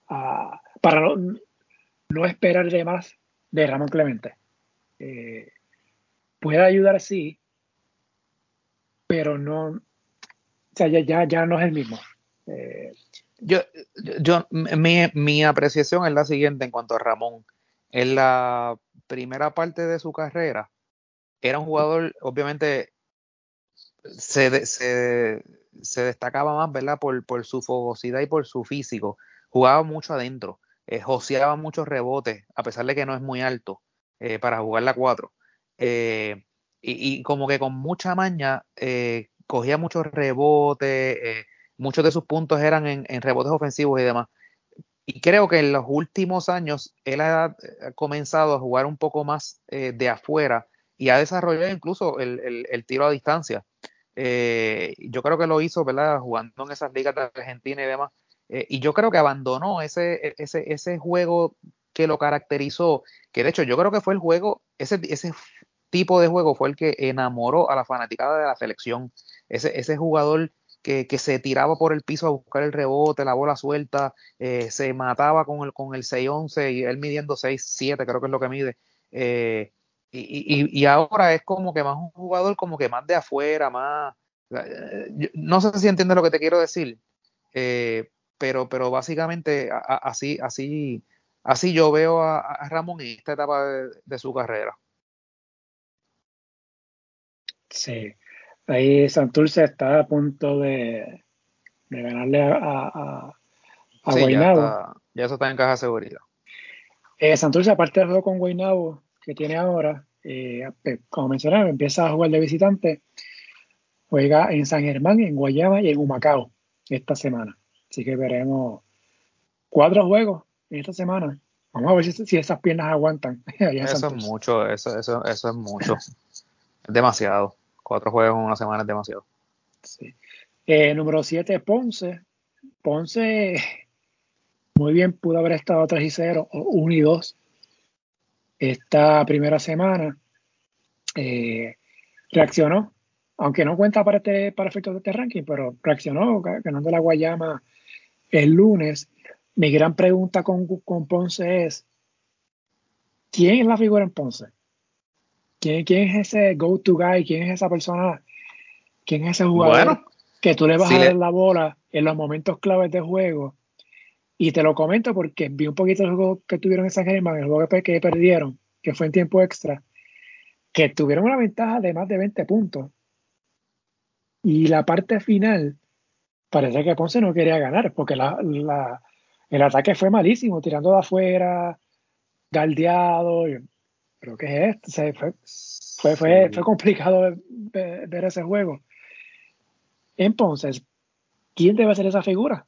a, para no, esperar de más de Ramón Clemente. Eh, puede ayudar sí, pero no, o sea, ya, ya, no es el mismo. Eh, yo, yo mi, mi, apreciación es la siguiente en cuanto a Ramón. En la primera parte de su carrera, era un jugador, obviamente, se, se, se destacaba más, ¿verdad? Por, por, su fogosidad y por su físico. Jugaba mucho adentro, eh, joseaba muchos rebotes, a pesar de que no es muy alto eh, para jugar la 4. Eh, y, y, como que con mucha maña eh, cogía muchos rebotes, eh, muchos de sus puntos eran en, rebotes ofensivos y demás. Y creo que en los últimos años él ha, comenzado a jugar un poco más eh, de afuera y ha desarrollado incluso el, tiro a distancia. Eh, yo creo que lo hizo, ¿verdad? Jugando en esas ligas de Argentina y demás. Eh, y yo creo que abandonó ese, ese, juego que lo caracterizó, que de hecho yo creo que fue el juego, ese tipo de juego fue el que enamoró a la fanaticada de la selección. Ese, jugador que, se tiraba por el piso a buscar el rebote, la bola suelta, eh, se mataba con el, con el 6-11 y él midiendo 6-7, creo que es lo que mide. Eh, y, ahora es como que más un jugador como que más de afuera, más... Eh, no sé si entiendes lo que te quiero decir, pero, pero básicamente así, así, así yo veo a, Ramón en esta etapa de, su carrera. Sí, ahí Santurce está a punto de, de ganarle a, a, a Ya, ya, eso está en caja de seguridad. Eh, Santurce, aparte del juego con Guaynabo, que tiene ahora, eh, como mencionaba, empieza a jugar de visitante, juega en San Germán, en Guayama y en Humacao esta semana. Así que veremos cuatro juegos en esta semana. Vamos a ver si, esas piernas aguantan. eso es mucho, eso, eso, eso es mucho. es demasiado. Cuatro juegos en una semana es demasiado. Sí. Eh, número siete, Ponce. Ponce muy bien pudo haber estado 3 y 0 o 1 y 2 esta primera semana. Eh, reaccionó, aunque no cuenta para, este, para efectos de este ranking, pero reaccionó ganando la Guayama el lunes. Mi gran pregunta con, con Ponce es, ¿quién es la figura en Ponce? ¿Quién, quién es ese go-to guy? ¿Quién es esa persona? ¿Quién es ese jugador que tú le vas a dar la bola en los momentos claves de juego? Y te lo comento porque vi un poquito el juego que tuvieron en San Germán, el juego que perdieron, que fue en tiempo extra, que tuvieron una ventaja de más de 20 puntos. Y la parte final, parece que Ponce no quería ganar, porque la, el ataque fue malísimo, tirando de afuera, galdeado. ¿Pero qué es esto? fue, fue, fue, fue, complicado ver, ese juego. Entonces, ¿quién debe ser esa figura?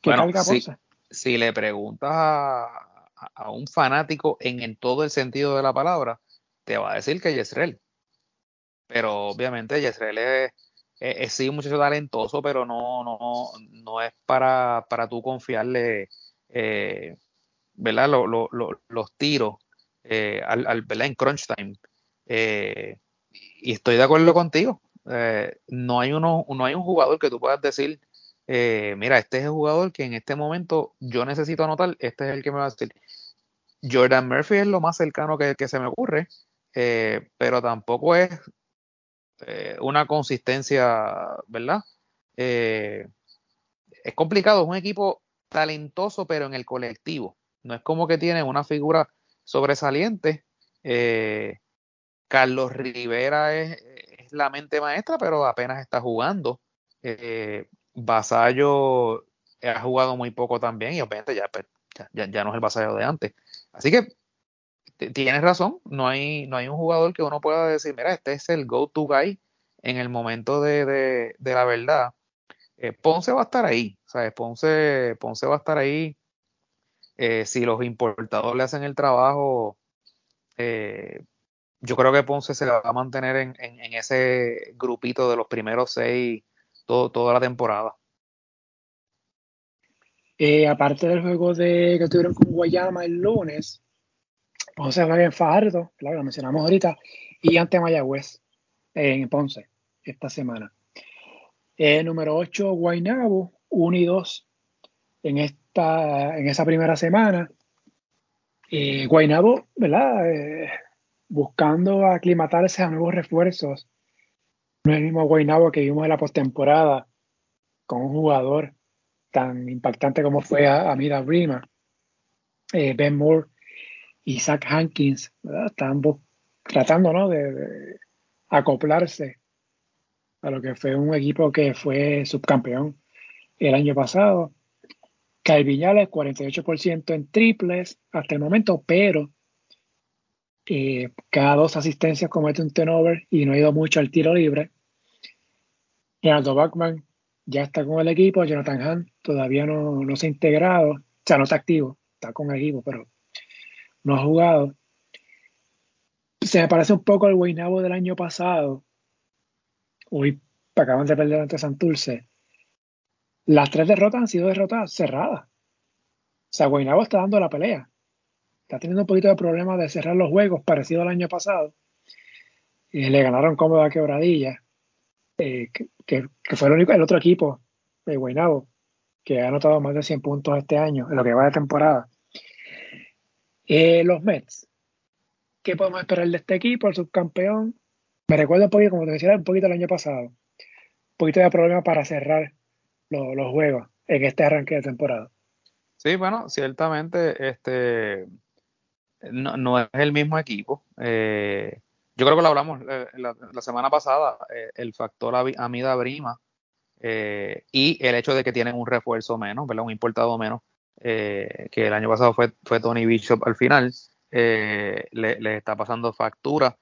Que bueno, Ponce? si le preguntas a, un fanático en, todo el sentido de la palabra, te va a decir que Yesrel. Pero obviamente Yesrel es, es, sí un muchacho talentoso, pero no, no, no es para, para tú confiarle eh, ¿verdad? los tiros eh, al, al, en crunch time. Eh, y estoy de acuerdo contigo. no, hay uno, no hay un jugador que tú puedas decir eh, mira, este es el jugador que en este momento yo necesito anotar, este es el que me va a decir. Jordan Murphy es lo más cercano que, se me ocurre, eh, pero tampoco es eh, una consistencia, ¿verdad? es complicado, es un equipo talentoso, pero en el colectivo. No es como que tiene una figura sobresaliente. Carlos Rivera es, es, la mente maestra, pero apenas está jugando. Vasallo ha jugado muy poco también y obviamente pues, ya, ya, no es el Vasallo de antes. Así que tienes razón, no hay, no hay un jugador que uno pueda decir, mira, este es el go-to guy en el momento de, la verdad. Eh, Ponce va a estar ahí, ¿sabes? Ponce, Ponce va a estar ahí. Eh, si los importadores le hacen el trabajo, eh, yo creo que Ponce se va a mantener en, ese grupito de los primeros seis toda la temporada. Eh, aparte del juego de que tuvieron con Guayama el lunes, Ponce va en Fajardo, claro, lo mencionamos ahorita, y ante Mayagüez en Ponce esta semana. Número 8, Guaynabo, 1 y 2 en, esta, en esa primera semana. Eh, Guaynabo, ¿verdad? Eh, buscando aclimatarse a nuevos refuerzos no es el mismo Guaynabo que vimos en la postemporada con un jugador tan impactante como fue Amida Brima, eh, Ben Moore y Zach Hankins, están tratando ¿no? de, acoplarse a lo que fue un equipo que fue subcampeón el año pasado. Calviñales, 48% en triples hasta el momento, pero eh, cada dos asistencias comete un turnover y no ha ido mucho al tiro libre. Geraldo Bachman ya está con el equipo, Jonathan Hahn todavía no, se ha integrado, o sea, no está activo, está con el equipo, pero no ha jugado. Se me parece un poco al Guaynabo del año pasado. Hoy acaban de perder ante Santurce. Las tres derrotas han sido derrotas cerradas. O sea, Guaynabo está dando la pelea. Está teniendo un poquito de problema de cerrar los juegos, parecido al año pasado. Y le ganaron cómoda quebradilla, eh, que, fue el, único, el otro equipo de Guaynabo que ha anotado más de 100 puntos este año, en lo que va de temporada. Eh, los Mets. ¿Qué podemos esperar de este equipo? El subcampeón. Me recuerda un poquito, como te decía, un poquito el año pasado. Un poquito de problema para cerrar los juegos en este arranque de temporada. Sí, bueno, ciertamente este no, es el mismo equipo. Eh, yo creo que lo hablamos eh, la, semana pasada, el factor Amida Brima eh, y el hecho de que tienen un refuerzo menos, ¿verdad? un importado menos, eh, que el año pasado fue, fue Tony Bishop al final, eh, le, está pasando factura.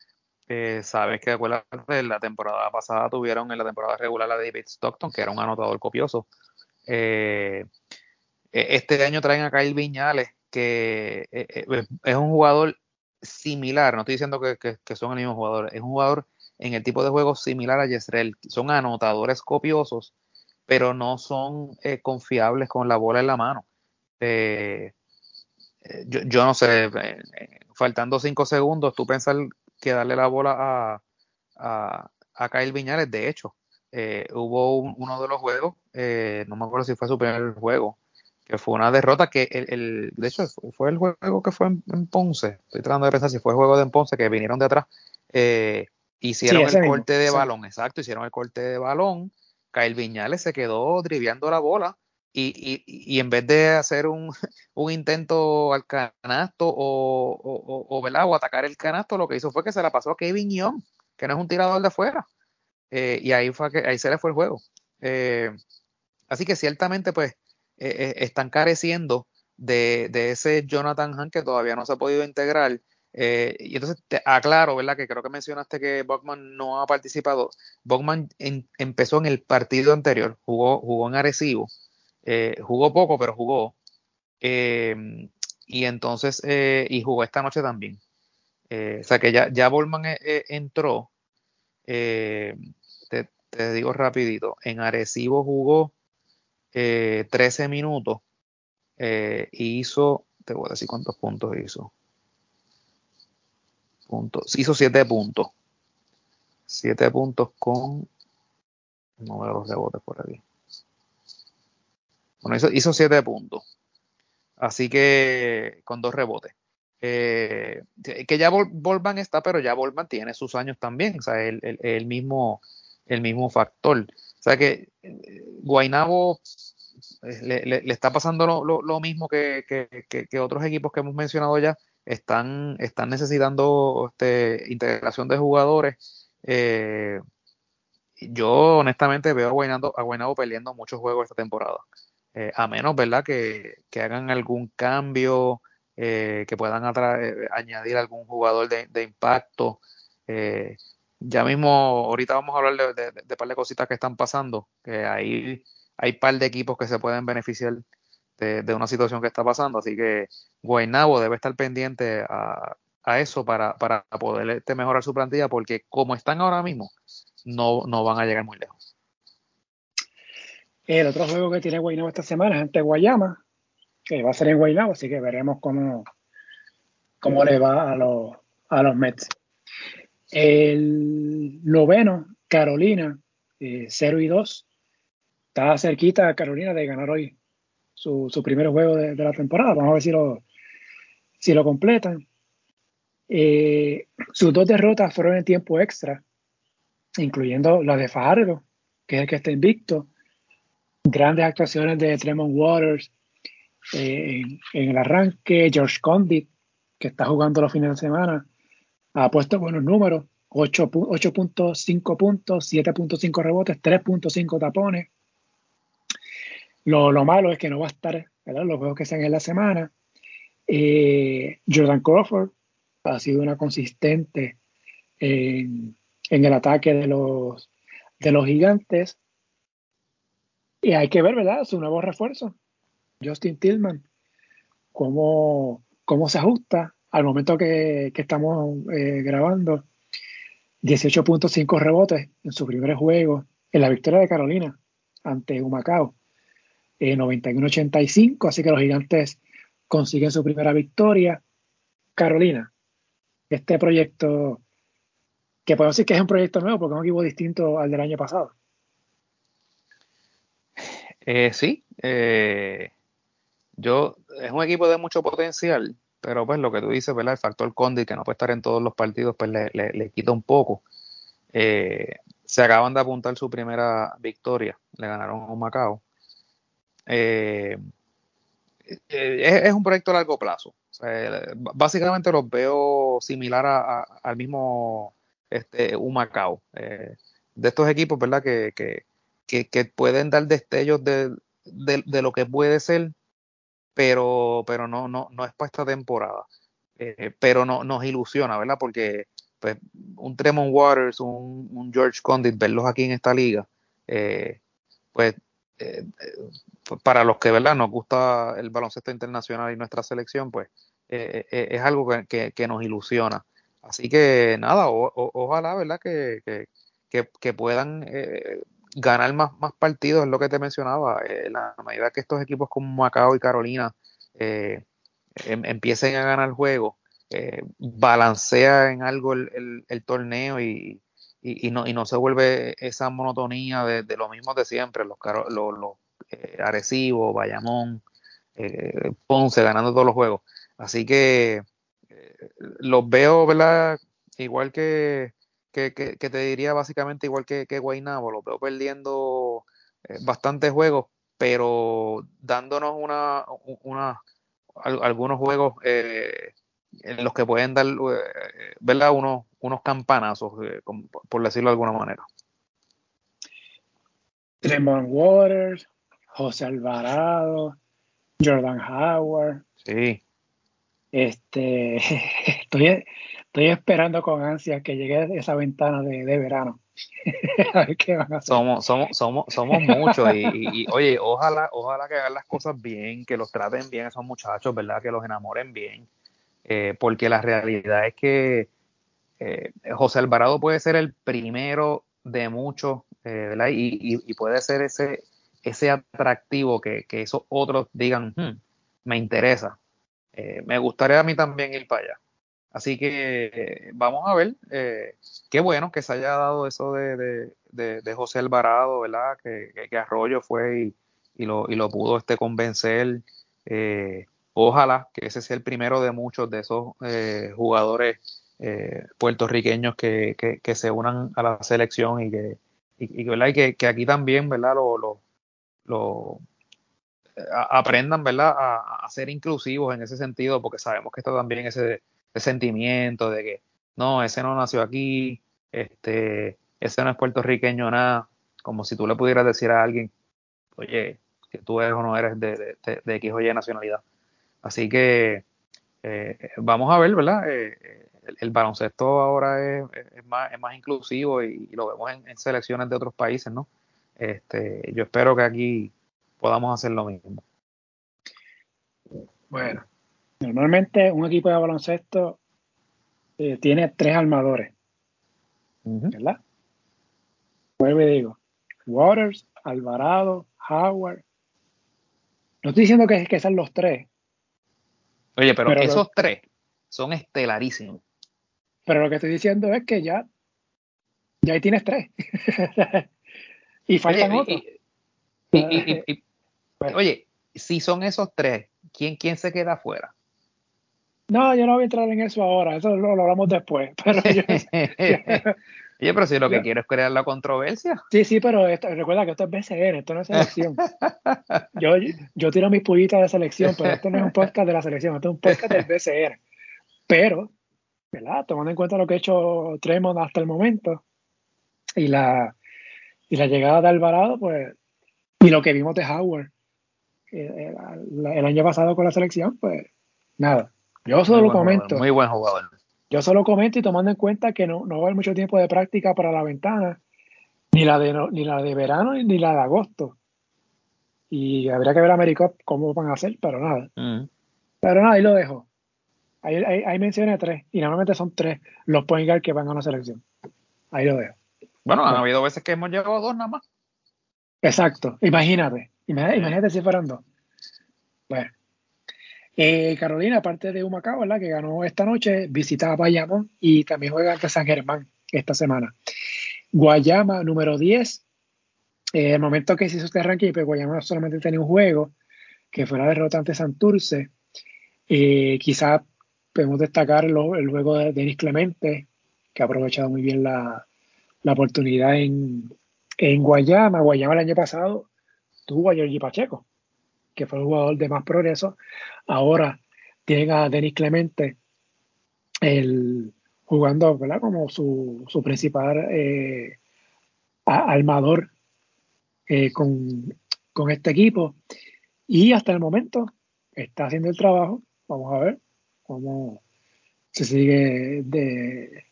Sabes que acuérdate, la temporada pasada tuvieron en la temporada regular a David Stockton, que era un anotador copioso. E, este año traen a Kyle Viñales, que es un jugador similar, no estoy diciendo que, son el mismo jugador, es un jugador en el tipo de juego similar a Yesrel. Son anotadores copiosos, pero no son eh, confiables con la bola en la mano. Eh, eh, yo, no sé, faltando cinco segundos, tú pensar que darle la bola a, a, a Kyle Viñales, de hecho, hubo uno de los juegos, no me acuerdo si fue su primer juego, que fue una derrota que el, de hecho fue el juego que fue en, Ponce, estoy tratando de pensar si fue el juego de Ponce que vinieron de atrás, Hicieron el corte de balón, exacto, hicieron el corte de balón. Kyle Viñales se quedó driviando la bola y, y, en vez de hacer un, intento al canasto o, o, o, atacar el canasto, lo que hizo fue que se la pasó a Kevin Young, que no es un tirador de afuera. Eh, y ahí, fue que, ahí se le fue el juego. Eh, así que ciertamente, pues, eh, están careciendo de, ese Jonathan Hunt que todavía no se ha podido integrar eh, y entonces te aclaro, ¿verdad? Que creo que mencionaste que Bogman no ha participado. Bogman empezó en el partido anterior, jugó, jugó en Arecibo, eh, jugó poco, pero jugó. Eh, y entonces, y jugó esta noche también. o sea que ya, ya Bogman entró. Te, digo rapidito, en Arecibo jugó 13 minutos y hizo, te voy a decir cuántos puntos hizo puntos. Hizo 7 puntos. 7 puntos con. No veo los rebotes por aquí. Bueno, hizo 7 puntos. Así que con dos rebotes. Eh, que ya Volvan está, pero ya Volvan tiene sus años también. O sea, el, el, mismo, el mismo factor. O sea que eh, Guainabo eh, le, está pasando lo, mismo que, otros equipos que hemos mencionado ya están, están necesitando este, integración de jugadores. Eh, yo honestamente veo a Guaynabo, a peleando muchos juegos esta temporada. Eh, a menos, ¿verdad?, que, hagan algún cambio, eh, que puedan añadir algún jugador de, impacto. ya mismo, ahorita vamos a hablar de, de, par de cositas que están pasando, que ahí hay par de equipos que se pueden beneficiar de, una situación que está pasando. Así que Guaynabo debe estar pendiente a, eso para, poder este, mejorar su plantilla, porque como están ahora mismo, no, no van a llegar muy lejos. El otro juego que tiene Guaynabo esta semana es ante Guayama, que va a ser en Guaynabo, así que veremos cómo, cómo le va a los, a los Mets. El noveno, Carolina, 0 eh, y 2. Está cerquita Carolina de ganar hoy su, su primer juego de, la temporada. Vamos a ver si lo, si lo completan. Eh, sus dos derrotas fueron en tiempo extra, incluyendo la de Fajardo, que es el que está invicto. Grandes actuaciones de Tremont Waters eh, en, el arranque. George Condit, que está jugando los fines de semana, ha puesto buenos números. 8.5 puntos, 7.5 rebotes, 3.5 tapones. Lo, lo, malo es que no va a estar los juegos que sean en la semana. Eh, Jordan Crawford ha sido una consistente en, en, el ataque de los, de los gigantes. Y hay que ver, ¿verdad? Su nuevo refuerzo, Justin Tillman, cómo, cómo se ajusta al momento que, que estamos eh, grabando. 18.5 rebotes en su primer juego en la victoria de Carolina ante Humacao, eh, 91-85, así que los gigantes consiguen su primera victoria. Carolina, este proyecto, que podemos decir que es un proyecto nuevo porque es un equipo distinto al del año pasado. Eh, sí, eh, yo es un equipo de mucho potencial, pero pues lo que tú dices, ¿verdad? El factor Condi, que no puede estar en todos los partidos, pues le, quita un poco. Eh, se acaban de apuntar su primera victoria, le ganaron a Macao. es, un proyecto a largo plazo. básicamente los veo similar al mismo este, Humacao. de estos equipos, ¿verdad? que, que, pueden dar destellos de, lo que puede ser, pero, pero no, no, no es para esta temporada. Eh, pero no, nos ilusiona, ¿verdad? Porque pues, un Tremont Waters, un, George Condit, verlos aquí en esta liga, eh, pues eh, para los que ¿verdad? nos gusta el baloncesto internacional y nuestra selección, pues es algo que, que, nos ilusiona. Así que nada, ojalá ¿verdad? Que, que puedan ganar más, más partidos, es lo que te mencionaba. Eh, la medida que estos equipos como Macao y Carolina eh, em, empiecen a ganar juegos, eh, balancea en algo el, torneo y, no, y no se vuelve esa monotonía de, lo mismo de siempre, los, los, los Arecibo, Bayamón, Ponce ganando todos los juegos. Así que los veo, ¿verdad? Igual que, que, te diría básicamente igual que, que Guaynabo, lo veo perdiendo eh, bastantes juegos, pero dándonos una, una algunos juegos eh, en los que pueden dar, eh, ¿verdad? Unos, unos campanazos, por decirlo de alguna manera. Tremont Waters, José Alvarado, Jordan Howard. Sí. Este, estoy, estoy esperando con ansia que llegue esa ventana de, verano. Somos, somos, somos, somos muchos y, oye, ojalá, ojalá que hagan las cosas bien, que los traten bien esos muchachos, ¿verdad? Que los enamoren bien. Eh, porque la realidad es que eh, José Alvarado puede ser el primero de muchos, eh, ¿verdad? Y, puede ser ese, ese atractivo que, esos otros digan, hmm, me interesa. me gustaría a mí también ir para allá. Así que vamos a ver. Eh, qué bueno que se haya dado eso de, José Alvarado, ¿verdad? Que, Arroyo fue y, lo, pudo este, convencer. Eh, ojalá que ese sea el primero de muchos de esos eh, jugadores puertorriqueños que, se unan a la selección y que, y, que, aquí también, ¿verdad? Lo, lo, aprendan, ¿verdad? A, a, ser inclusivos en ese sentido, porque sabemos que esto también ese sentimiento de que no, ese no nació aquí, este, ese no es puertorriqueño nada, como si tú le pudieras decir a alguien, oye, que tú eres o no eres de, de, X o Y nacionalidad. Así que eh, vamos a ver, ¿verdad? Eh, el, baloncesto ahora es, es, más, es más inclusivo y, lo vemos en, en, selecciones de otros países, ¿no? Este, yo espero que aquí podamos hacer lo mismo. Bueno, Normalmente un equipo de baloncesto eh, tiene tres armadores, ¿verdad? Vuelvo y digo, Waters, Alvarado, Howard. No estoy diciendo que, que sean los tres. Oye, pero, esos tres son estelarísimos. Pero lo que estoy diciendo es que ya, ya ahí tienes tres. y faltan otros. oye, si son esos tres, ¿quién, quién se queda afuera? No, yo no voy a entrar en eso ahora, eso lo, hablamos después. Pero yo, Oye, pero si lo que quiero es crear la controversia. Sí, sí, pero recuerda que esto es BCN, esto no es selección. yo, yo tiro mis pullitas de selección, pero esto no es un podcast de la selección, esto es un podcast del BCN. Pero, ¿verdad? Tomando en cuenta lo que ha hecho Tremont hasta el momento y la, y la llegada de Alvarado, pues, y lo que vimos de Howard eh, el año pasado con la selección, pues, nada yo solo comento. muy buen jugador. Yo solo comento y tomando en cuenta que no, no va a haber mucho tiempo de práctica para la ventana, ni la de, ni la de verano ni la de agosto. Y habría que ver a Americop cómo van a hacer, pero nada. Mm. Pero nada, ahí lo dejo. Ahí, ahí, mencioné tres, y normalmente son tres los point guard que van a una selección. Ahí lo dejo. Bueno, han habido veces que hemos llegado a dos nada más. Exacto, imagínate, imagínate, si fueran dos. Bueno, eh, Carolina, aparte de Humacao, ¿verdad? Que ganó esta noche, visita a Bayamón y también juega ante San Germán esta semana. Guayama, número 10. Eh, el momento que se hizo este ranking, pues Guayama solamente tenía un juego, que fue la derrota ante Santurce. Eh, quizás podemos destacar el juego de Denis Clemente, que ha aprovechado muy bien la, oportunidad en, Guayama. Guayama el año pasado tuvo a Giorgi Pacheco, que fue el jugador de más progreso. Ahora tienen a Denis Clemente el, jugando como su, principal eh, armador eh, con, con este equipo. Y hasta el momento está haciendo el trabajo. Vamos a ver cómo se sigue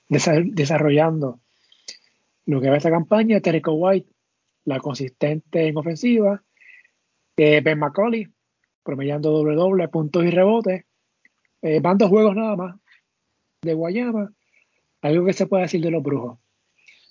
desarrollando lo que va esta campaña. Terico White, la consistente en ofensiva. Eh, ben McCauley, promediando doble doble, puntos y rebotes. Eh, van dos juegos nada más de Guayama. Algo que se puede decir de los brujos.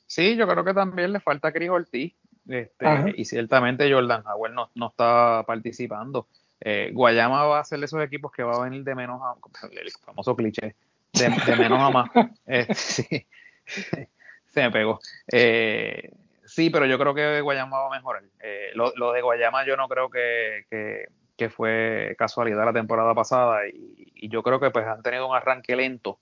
Sí, yo creo que también le falta a Chris Ortiz. Este, y ciertamente Jordan Howard no, no está participando. Eh, Guayama va a ser de esos equipos que va a venir de menos a el famoso cliché, de, menos a más. Eh, sí, se me pegó. Eh, sí, pero yo creo que Guayama va a mejorar. Lo, de Guayama yo no creo que, que, fue casualidad la temporada pasada y, yo creo que pues han tenido un arranque lento,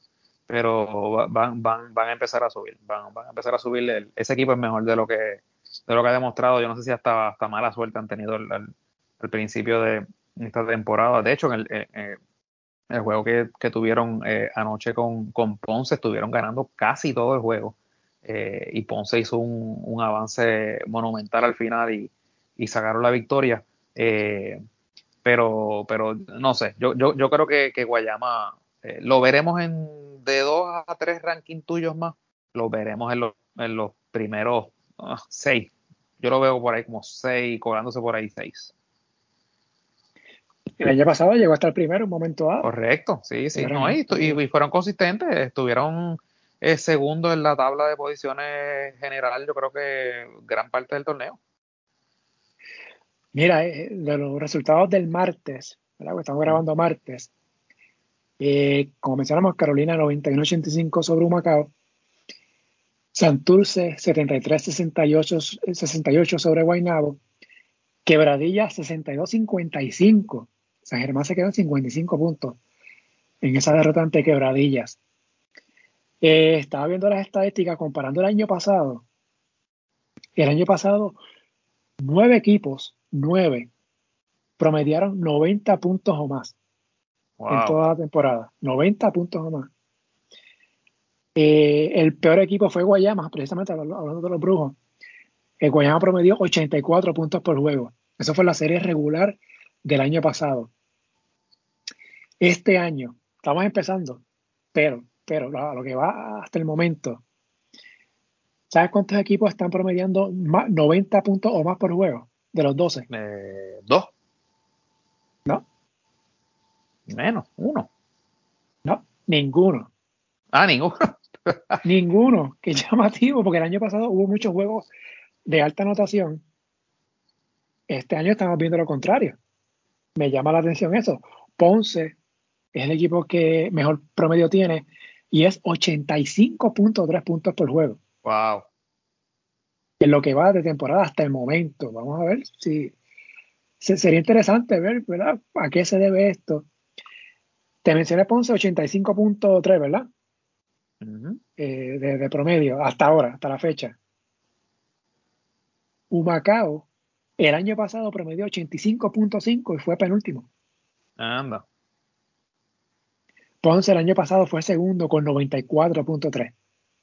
pero van, van, van a empezar a subir. Van, van a empezar a subir. ese equipo es mejor de lo que de lo que ha demostrado. Yo no sé si hasta, hasta mala suerte han tenido al principio de, esta temporada. De hecho, en el, el juego que, tuvieron eh, anoche con, Ponce, estuvieron ganando casi todo el juego. Eh, y Ponce hizo un, avance monumental al final y, sacaron la victoria. Eh, pero, pero no sé, yo, yo, yo creo que, Guayama lo veremos en de dos a tres rankings tuyos más, lo veremos en, en los primeros ah, seis. Yo lo veo por ahí como seis, cobrándose por ahí seis. El año pasado llegó hasta el primero, un momento A. Correcto, sí, sí. No, y, y, fueron consistentes, estuvieron eh, segundo en la tabla de posiciones general, yo creo que gran parte del torneo. Mira, eh, los resultados del martes, estamos grabando martes, eh, como mencionamos, Carolina 91-85 sobre Humacao, Santurce 73-68 sobre Guaynabo, Quebradilla 62-55 San Germán se quedó en 55 puntos en esa derrota ante Quebradillas. Eh, estaba viendo las estadísticas comparando el año pasado. El año pasado, nueve equipos, nueve, promediaron 90 puntos o más en toda la temporada. 90 puntos o más. Eh, el peor equipo fue Guayama, precisamente hablando de los brujos. El Guayama promedió 84 puntos por juego. Eso fue la serie regular del año pasado. Este año, estamos empezando, pero, pero lo, que va hasta el momento, ¿sabes cuántos equipos están promediando 90 puntos o más por juego de los 12? Eh, dos. No. Menos, uno. No, ninguno. Ah, ninguno. ninguno, que llamativo, porque el año pasado hubo muchos juegos de alta anotación. Este año estamos viendo lo contrario. Me llama la atención eso. Ponce es el equipo que mejor promedio tiene y es 85.3 puntos por juego. Wow. En lo que va de temporada hasta el momento. Vamos a ver si sería interesante ver, ¿verdad? ¿A qué se debe esto? Te mencioné Ponce 85.3, ¿verdad? Eh, de, promedio, hasta ahora, hasta la fecha. Humacao, el año pasado promedió 85.5 y fue penúltimo. Anda. Ponce el año pasado fue segundo con 94.3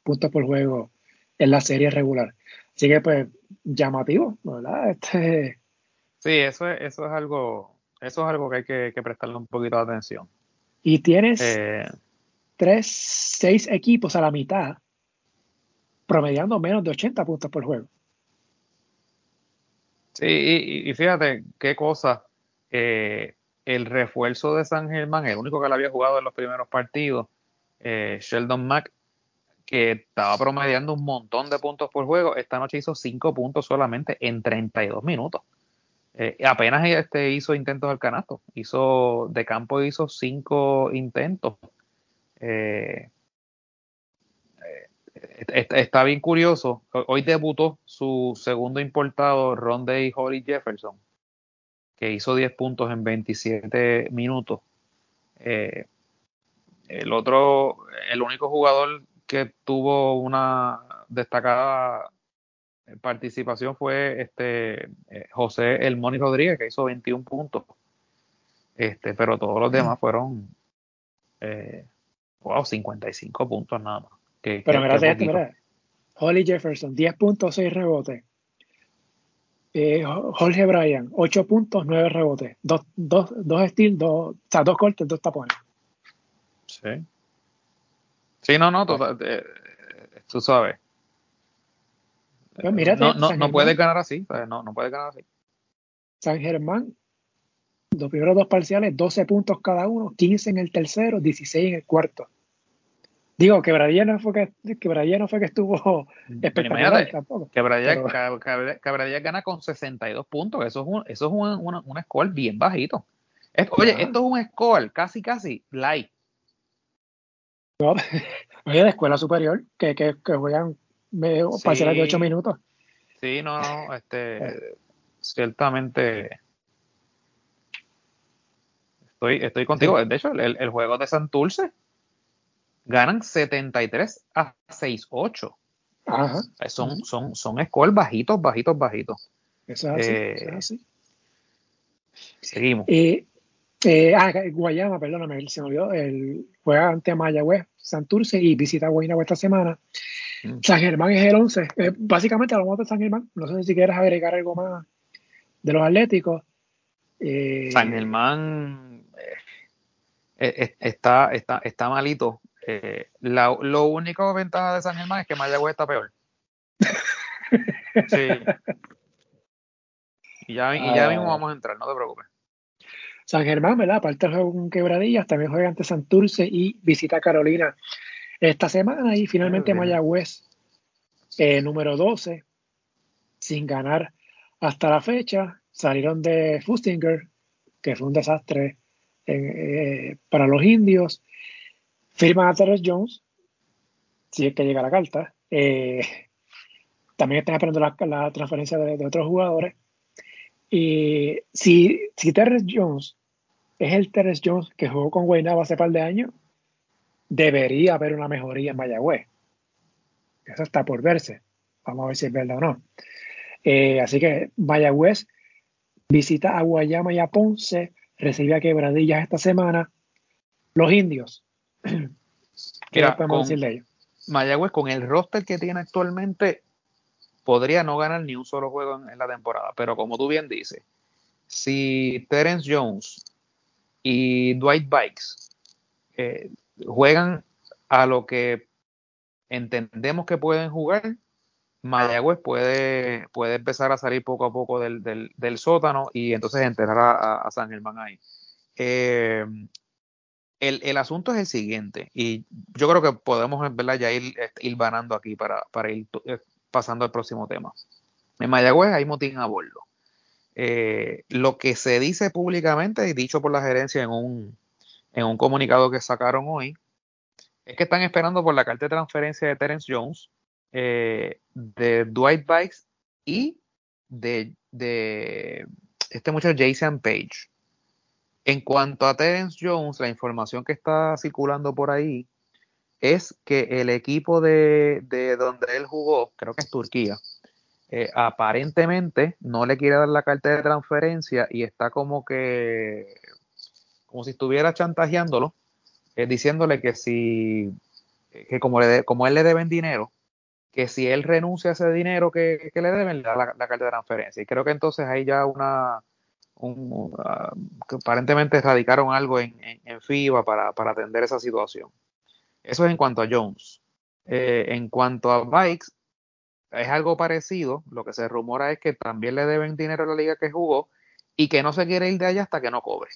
puntos por juego en la serie regular. Así que, pues, llamativo, ¿verdad? Este... Sí, eso es, eso es algo, eso es algo que hay que, prestarle un poquito de atención. Y tienes eh, tres, seis equipos a la mitad promediando menos de 80 puntos por juego. Sí, y, fíjate qué cosa. Eh, el refuerzo de San Germán, el único que le había jugado en los primeros partidos, eh, Sheldon Mack, que estaba promediando un montón de puntos por juego, esta noche hizo 5 puntos solamente en 32 minutos. Eh, apenas este hizo intentos al canasto, hizo de campo hizo 5 intentos. Eh, está bien curioso. Hoy debutó su segundo importado, Ronde Holly Jefferson, que hizo 10 puntos en 27 minutos. el otro, el único jugador que tuvo una destacada participación fue este eh, José El Moni Rodríguez, que hizo 21 puntos. Este, pero todos los demás fueron eh, wow, 55 puntos nada más. pero mira, mira. Holly Jefferson, 10 puntos, 6 rebotes. Eh, Jorge Bryan, 8 puntos, 9 rebotes. 2 dos, dos, steals, dos, o sea, dos cortes, dos tapones. Sí. Sí, no, no, eh, tú sabes. Pues no, no, puedes ganar así, no, no puedes ganar así. San Germán, los primeros dos parciales, 12 puntos cada uno, 15 en el tercero, 16 en el cuarto. Digo, Quebradilla no fue que, Quebradilla no fue que estuvo espectacular tampoco. Quebradilla, gana con 62 puntos, eso es un, eso es un, un, score bien bajito. oye, esto es un score casi, casi light. No, oye, de escuela superior, que, que, que juegan parciales de 8 minutos. Sí, no, no, este, ciertamente estoy, estoy contigo. De hecho, el, el juego de Santurce ganan 73 a 6-8. Ajá. Son, son, son scores bajitos, bajitos, bajitos. Eso es así. Eh, así. Seguimos. Eh, eh, ah, Guayama, perdóname, se me olvidó. El, juega ante Mayagüez, Santurce y visita Guaynabo esta semana. Mm. San Germán es el 11. Eh, básicamente hablamos de San Germán. No sé si quieres agregar algo más de los Atléticos. San Germán está, está, está malito. La, lo único ventaja de San Germán es que Mayagüez está peor. sí. Y ya, y ya ah. mismo vamos a entrar, no te preocupes. San Germán, ¿verdad? Aparte juega con Quebradillas, también juega ante Santurce y visita Carolina esta semana. Y finalmente Mayagüez, eh, número 12, sin ganar hasta la fecha. Salieron de Fustinger, que fue un desastre eh, para los indios. Firman a Terrence Jones, si es que llega la carta. Eh, también están esperando la, transferencia de, otros jugadores. Y si, si Terrence Jones es el Terrence Jones que jugó con Guaynabo hace par de años, debería haber una mejoría en Mayagüez. Eso está por verse. Vamos a ver si es verdad o no. Eh, así que Mayagüez visita a Guayama y a Ponce, recibe a Quebradillas esta semana. Los indios. ¿Qué podemos decir de ellos? Mayagüez, con el roster que tiene actualmente, podría no ganar ni un solo juego en, la temporada. Pero como tú bien dices, si Terence Jones y Dwight Bikes eh, juegan a lo que entendemos que pueden jugar, Mayagüez puede, puede empezar a salir poco a poco del, sótano y entonces enterrar a, San Germán ahí. Eh, el, asunto es el siguiente, y yo creo que podemos ya ir, ir ganando aquí para, para ir eh, pasando al próximo tema. En Mayagüez hay motín a bordo. Eh, lo que se dice públicamente y dicho por la gerencia en un, en un comunicado que sacaron hoy es que están esperando por la carta de transferencia de Terence Jones, eh, de Dwight Bikes y de, de este muchacho Jason Page. En cuanto a Terence Jones, la información que está circulando por ahí es que el equipo de, donde él jugó, creo que es Turquía, eh, aparentemente no le quiere dar la carta de transferencia y está como que, como si estuviera chantajeándolo, eh, diciéndole que si, que como, le como él le deben dinero, que si él renuncia a ese dinero que, le deben, le da la, carta de transferencia. Y creo que entonces ahí ya una, ah, que aparentemente radicaron algo en, en, FIBA para, para atender esa situación. Eso es en cuanto a Jones. Eh, en cuanto a Bikes, es algo parecido. Lo que se rumora es que también le deben dinero a la liga que jugó y que no se quiere ir de allá hasta que no cobre.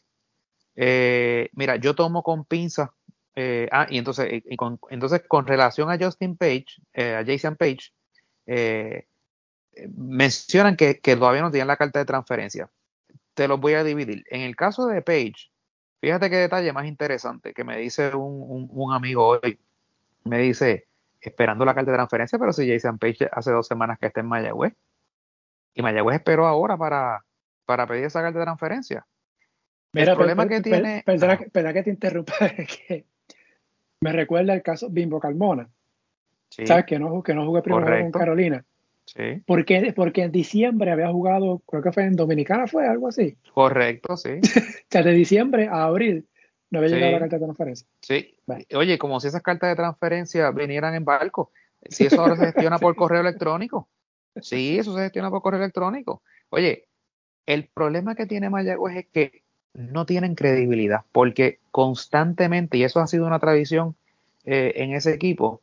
Eh, mira, yo tomo con pinzas Eh, ah, y entonces, con, entonces, con relación a Justin Page, eh, a Jason Page, mencionan que, todavía no tienen la carta de transferencia. Te los voy a dividir. En el caso de Page, fíjate qué detalle más interesante que me dice un, amigo hoy. Me dice, esperando la carta de transferencia, pero si Jason Page hace dos semanas que está en Mayagüez. Y Mayagüez esperó ahora para, para pedir esa carta de transferencia. Mira, el problema que tiene. Perdona, que te interrumpa, que me recuerda el caso Bimbo Calmona. ¿Sabes? Que no, que no jugué primero con Carolina. Sí. Porque, porque en diciembre había jugado, creo que fue en Dominicana, fue algo así. Correcto, sí. o sea, de diciembre a abril no había llegado la carta de transferencia. Sí. Oye, como si esas cartas de transferencia vinieran en barco. Si eso ahora se gestiona por correo electrónico. Sí, eso se gestiona por correo electrónico. Oye, el problema que tiene Mayagüez es que no tienen credibilidad, porque constantemente, y eso ha sido una tradición eh, en ese equipo,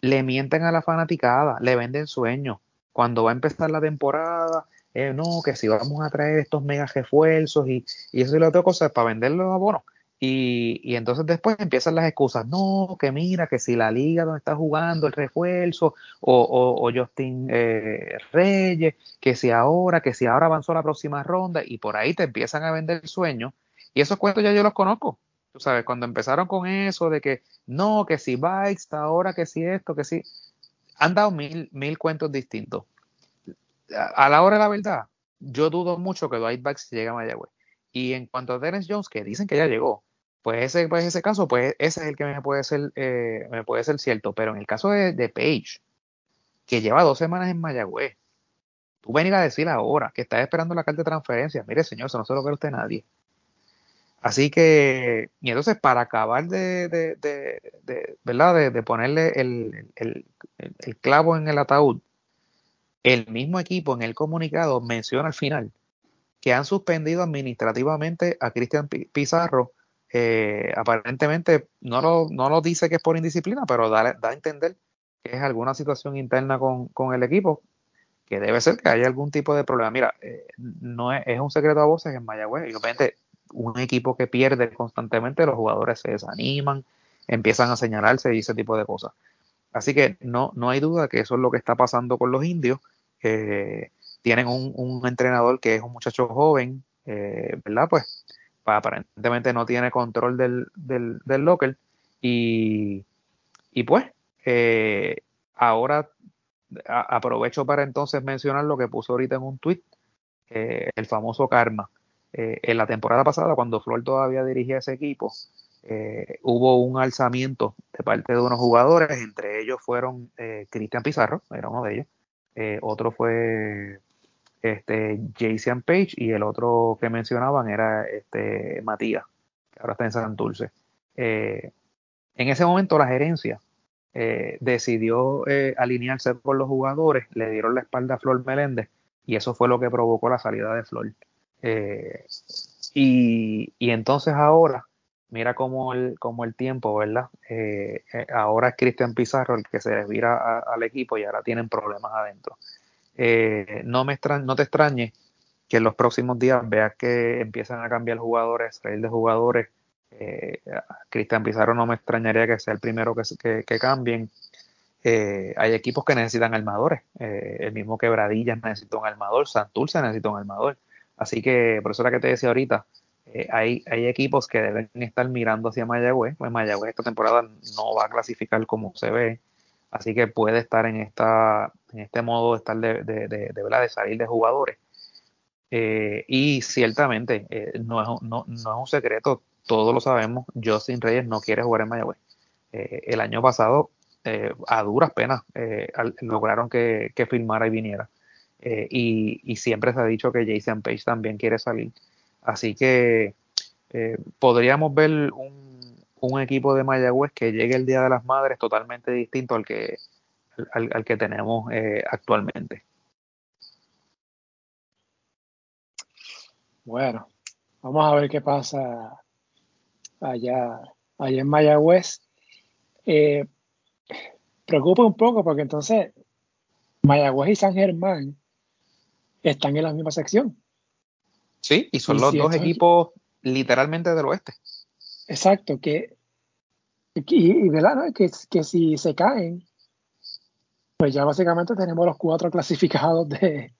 le mienten a la fanaticada, le venden sueños. Cuando va a empezar la temporada, eh, no, que si vamos a traer estos mega refuerzos y, y eso y la otra cosa para vender los abonos. Y, y, entonces después empiezan las excusas, no, que mira, que si la liga donde está jugando el refuerzo, o, o, Justin eh, Reyes, que si ahora, que si ahora avanzó la próxima ronda, y por ahí te empiezan a vender el sueño. Y esos cuentos ya yo los conozco. Tú sabes, cuando empezaron con eso de que no, que si Bikes, ahora que si esto, que si. Han dado mil, mil cuentos distintos. A, la hora de la verdad, yo dudo mucho que Dwight Bikes llegue a Mayagüez. Y en cuanto a Terence Jones, que dicen que ya llegó, pues ese, pues ese caso, pues ese es el que me puede ser, eh, me puede ser cierto. Pero en el caso de, de, Page, que lleva dos semanas en Mayagüez, tú venir a decir ahora que estás esperando la carta de transferencia, mire señor, eso no se lo quiere usted nadie. Así que, y entonces para acabar de, de, de, ¿verdad? de, ponerle el, el, el, clavo en el ataúd, el mismo equipo en el comunicado menciona al final que han suspendido administrativamente a Cristian Pizarro. Eh, aparentemente no lo, no lo dice que es por indisciplina, pero da, da a entender que es alguna situación interna con, con, el equipo, que debe ser que haya algún tipo de problema. Mira, eh, no es, es, un secreto a voces en Mayagüez, y obviamente un equipo que pierde constantemente, los jugadores se desaniman, empiezan a señalarse y ese tipo de cosas. Así que no, no hay duda que eso es lo que está pasando con los indios. Tienen un, entrenador que es un muchacho joven, eh, ¿verdad? Pues aparentemente no tiene control del, del, del locker y, y pues eh, ahora aprovecho para entonces mencionar lo que puso ahorita en un tweet, eh, el famoso karma. En la temporada pasada, cuando Flor todavía dirigía ese equipo, hubo un alzamiento de parte de unos jugadores, entre ellos fueron Cristian Pizarro, era uno de ellos, otro fue este, Jason Page y el otro que mencionaban era este, Matías, que ahora está en San Dulce. Eh, en ese momento la gerencia eh, decidió eh, alinearse con los jugadores, le dieron la espalda a Flor Meléndez y eso fue lo que provocó la salida de Flor. Y, y, entonces ahora, mira cómo el, como el tiempo, ¿verdad? ahora es Cristian Pizarro el que se desvira al equipo y ahora tienen problemas adentro. Eh, no, me no te extrañe que en los próximos días veas que empiezan a cambiar jugadores, salir de jugadores. Eh, Cristian Pizarro no me extrañaría que sea el primero que, que, cambien. Eh, hay equipos que necesitan armadores. el mismo Quebradillas necesita un armador, Santurce necesita un armador. Así que, por eso era que te decía ahorita, hay, hay equipos que deben estar mirando hacia Mayagüez. Pues Mayagüez esta temporada no va a clasificar como se ve. Así que puede estar en, esta, en este modo de, estar de, de, de, de salir de jugadores. Eh, y ciertamente, eh, no, es, no, no, es un secreto, todos lo sabemos, Justin Reyes no quiere jugar en Mayagüez. Eh, el año pasado, a duras penas, lograron que, que firmara y viniera. Y, y, siempre se ha dicho que Jason Page también quiere salir. Así que podríamos ver un equipo de Mayagüez que llegue el Día de las Madres totalmente distinto al que, al, que tenemos eh, actualmente. Bueno, vamos a ver qué pasa allá, allá en Mayagüez. Eh, preocupa un poco porque entonces Mayagüez y San Germán están en la misma sección. Sí, y son los dos equipos literalmente del oeste. Exacto, que y, ¿verdad? ¿no? Que, que si se caen, pues ya básicamente tenemos los cuatro clasificados de.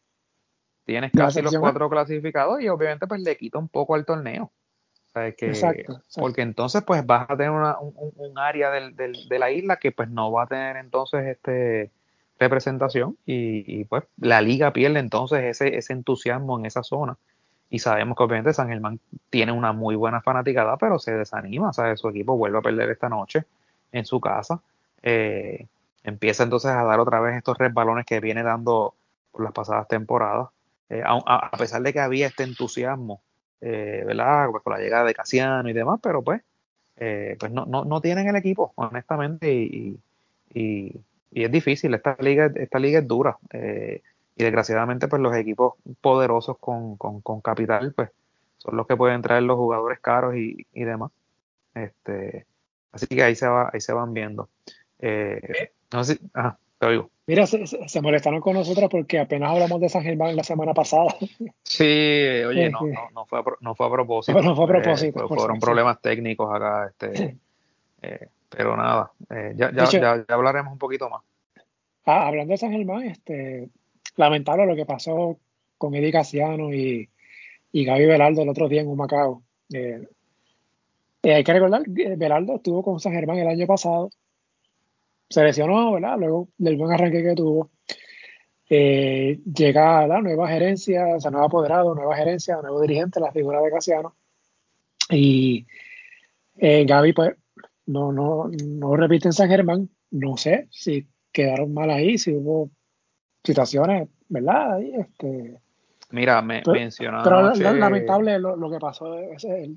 Tienes casi los cuatro clasificados y obviamente pues le quita un poco al torneo. exacto, Porque entonces pues vas a tener un, área del, de la isla que pues no va a tener entonces este representación y, pues la liga pierde entonces ese, ese entusiasmo en esa zona. Y sabemos que obviamente San Germán tiene una muy buena fanaticada pero se desanima, o su equipo vuelve a perder esta noche en su casa. Eh, empieza entonces a dar otra vez estos resbalones que viene dando por las pasadas temporadas. Eh, a, pesar de que había este entusiasmo eh, ¿verdad? Pues con la llegada de Casiano y demás pero pues pues no, no, no tienen el equipo honestamente y y es difícil, esta liga, esta liga es dura. Eh, y desgraciadamente, pues los equipos poderosos con, con, capital, pues son los que pueden traer los jugadores caros y, y demás. Este, así que ahí se va, ahí se van viendo. Eh, no sé, ajá, te oigo. Mira, se, molestaron con nosotros porque apenas hablamos de San Germán la semana pasada. Sí, oye, no, no, no, fue a, no fue a propósito. No, fue a propósito. Eh, fueron problemas técnicos acá. Este, eh, pero nada, eh, ya, ya, ya, hablaremos un poquito más. Ah, hablando de San Germán, este, lamentable lo que pasó con Eddie Casiano y, y Gaby Velardo el otro día en Humacao. Eh, eh, hay que recordar que Velardo estuvo con San Germán el año pasado, se lesionó, ¿verdad? Luego del buen arranque que tuvo. llega la nueva gerencia, o sea, nuevo apoderado, nueva gerencia, nuevo dirigente, la figura de Casiano. Y Gaby, pues, no, no, no repiten San Germán. No sé si quedaron mal ahí, si hubo situaciones, ¿verdad? este, Mira, me mencionó Pero lamentable lo, que pasó ese,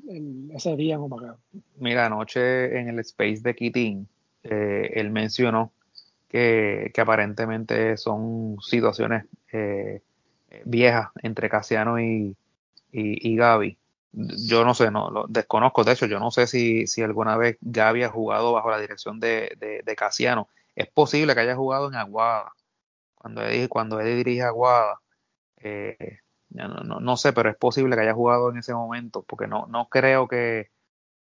ese día en Humacao. Mira, anoche en el space de Kitín, eh, él mencionó que, que, aparentemente son situaciones eh, viejas entre Casiano y, y, y Gaby yo no sé, no lo desconozco. De hecho, yo no sé si, si alguna vez ya había jugado bajo la dirección de, de, Casiano. Es posible que haya jugado en Aguada. Cuando Eddie, cuando Eddie dirige Aguada, eh, no, no, no, sé, pero es posible que haya jugado en ese momento, porque no, no creo que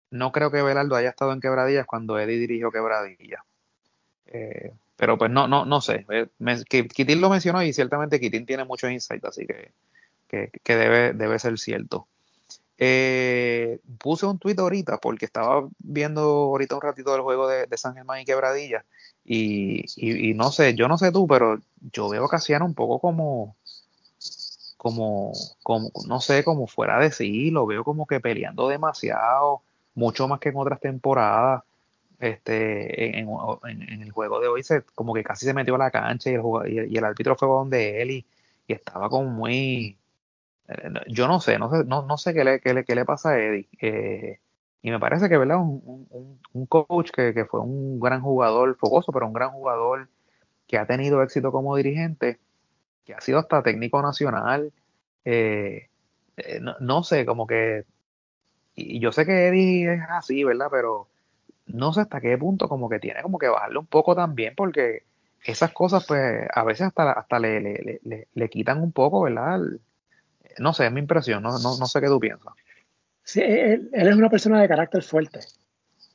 no creo que Belardo haya estado en Quebradillas cuando Eddie dirigió Quebradillas. Eh, pero pues no, no, no sé. Eh, Kitín lo mencionó y ciertamente Kitín tiene muchos insights, así que, que, que debe, debe ser cierto. Eh, puse un tuit ahorita porque estaba viendo ahorita un ratito del juego de, San Germán y Quebradilla y, y, no sé, yo no sé tú, pero yo veo a Casiano un poco como, como, como, no sé, como fuera de sí, lo veo como que peleando demasiado, mucho más que en otras temporadas. Este, en, el juego de hoy se, como que casi se metió a la cancha y el, y el, árbitro fue donde él y, estaba como muy, yo no sé, no sé, no, no sé qué le, qué, le, qué le pasa a Eddie. Eh, y me parece que, ¿verdad? Un, un, un coach que, que, fue un gran jugador, fogoso, pero un gran jugador que ha tenido éxito como dirigente, que ha sido hasta técnico nacional. Eh, no, no, sé, como que. Y yo sé que Eddie es así, ¿verdad? Pero no sé hasta qué punto, como que tiene como que bajarle un poco también, porque esas cosas, pues, a veces hasta, hasta le, le, le, le quitan un poco, ¿verdad? No sé, es mi impresión, no, no, sé qué tú piensas. Sí, él, es una persona de carácter fuerte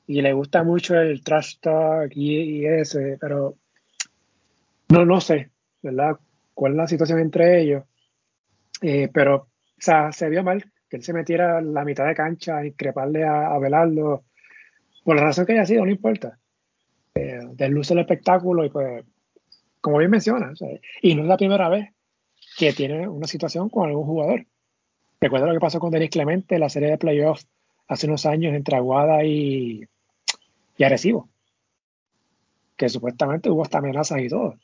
y le gusta mucho el trash talk y, ese, pero no, no sé, ¿verdad? ¿Cuál es la situación entre ellos? Eh, pero, o sea, se vio mal que él se metiera la mitad de cancha a increparle a, a por la razón que haya sido, no importa. Eh, desluce el espectáculo y pues, como bien menciona, y no es la primera vez que tiene una situación con algún jugador. Recuerda lo que pasó con Denis Clemente en la serie de playoffs hace unos años entre Aguada y, y Arecibo, que supuestamente hubo hasta amenazas y todo.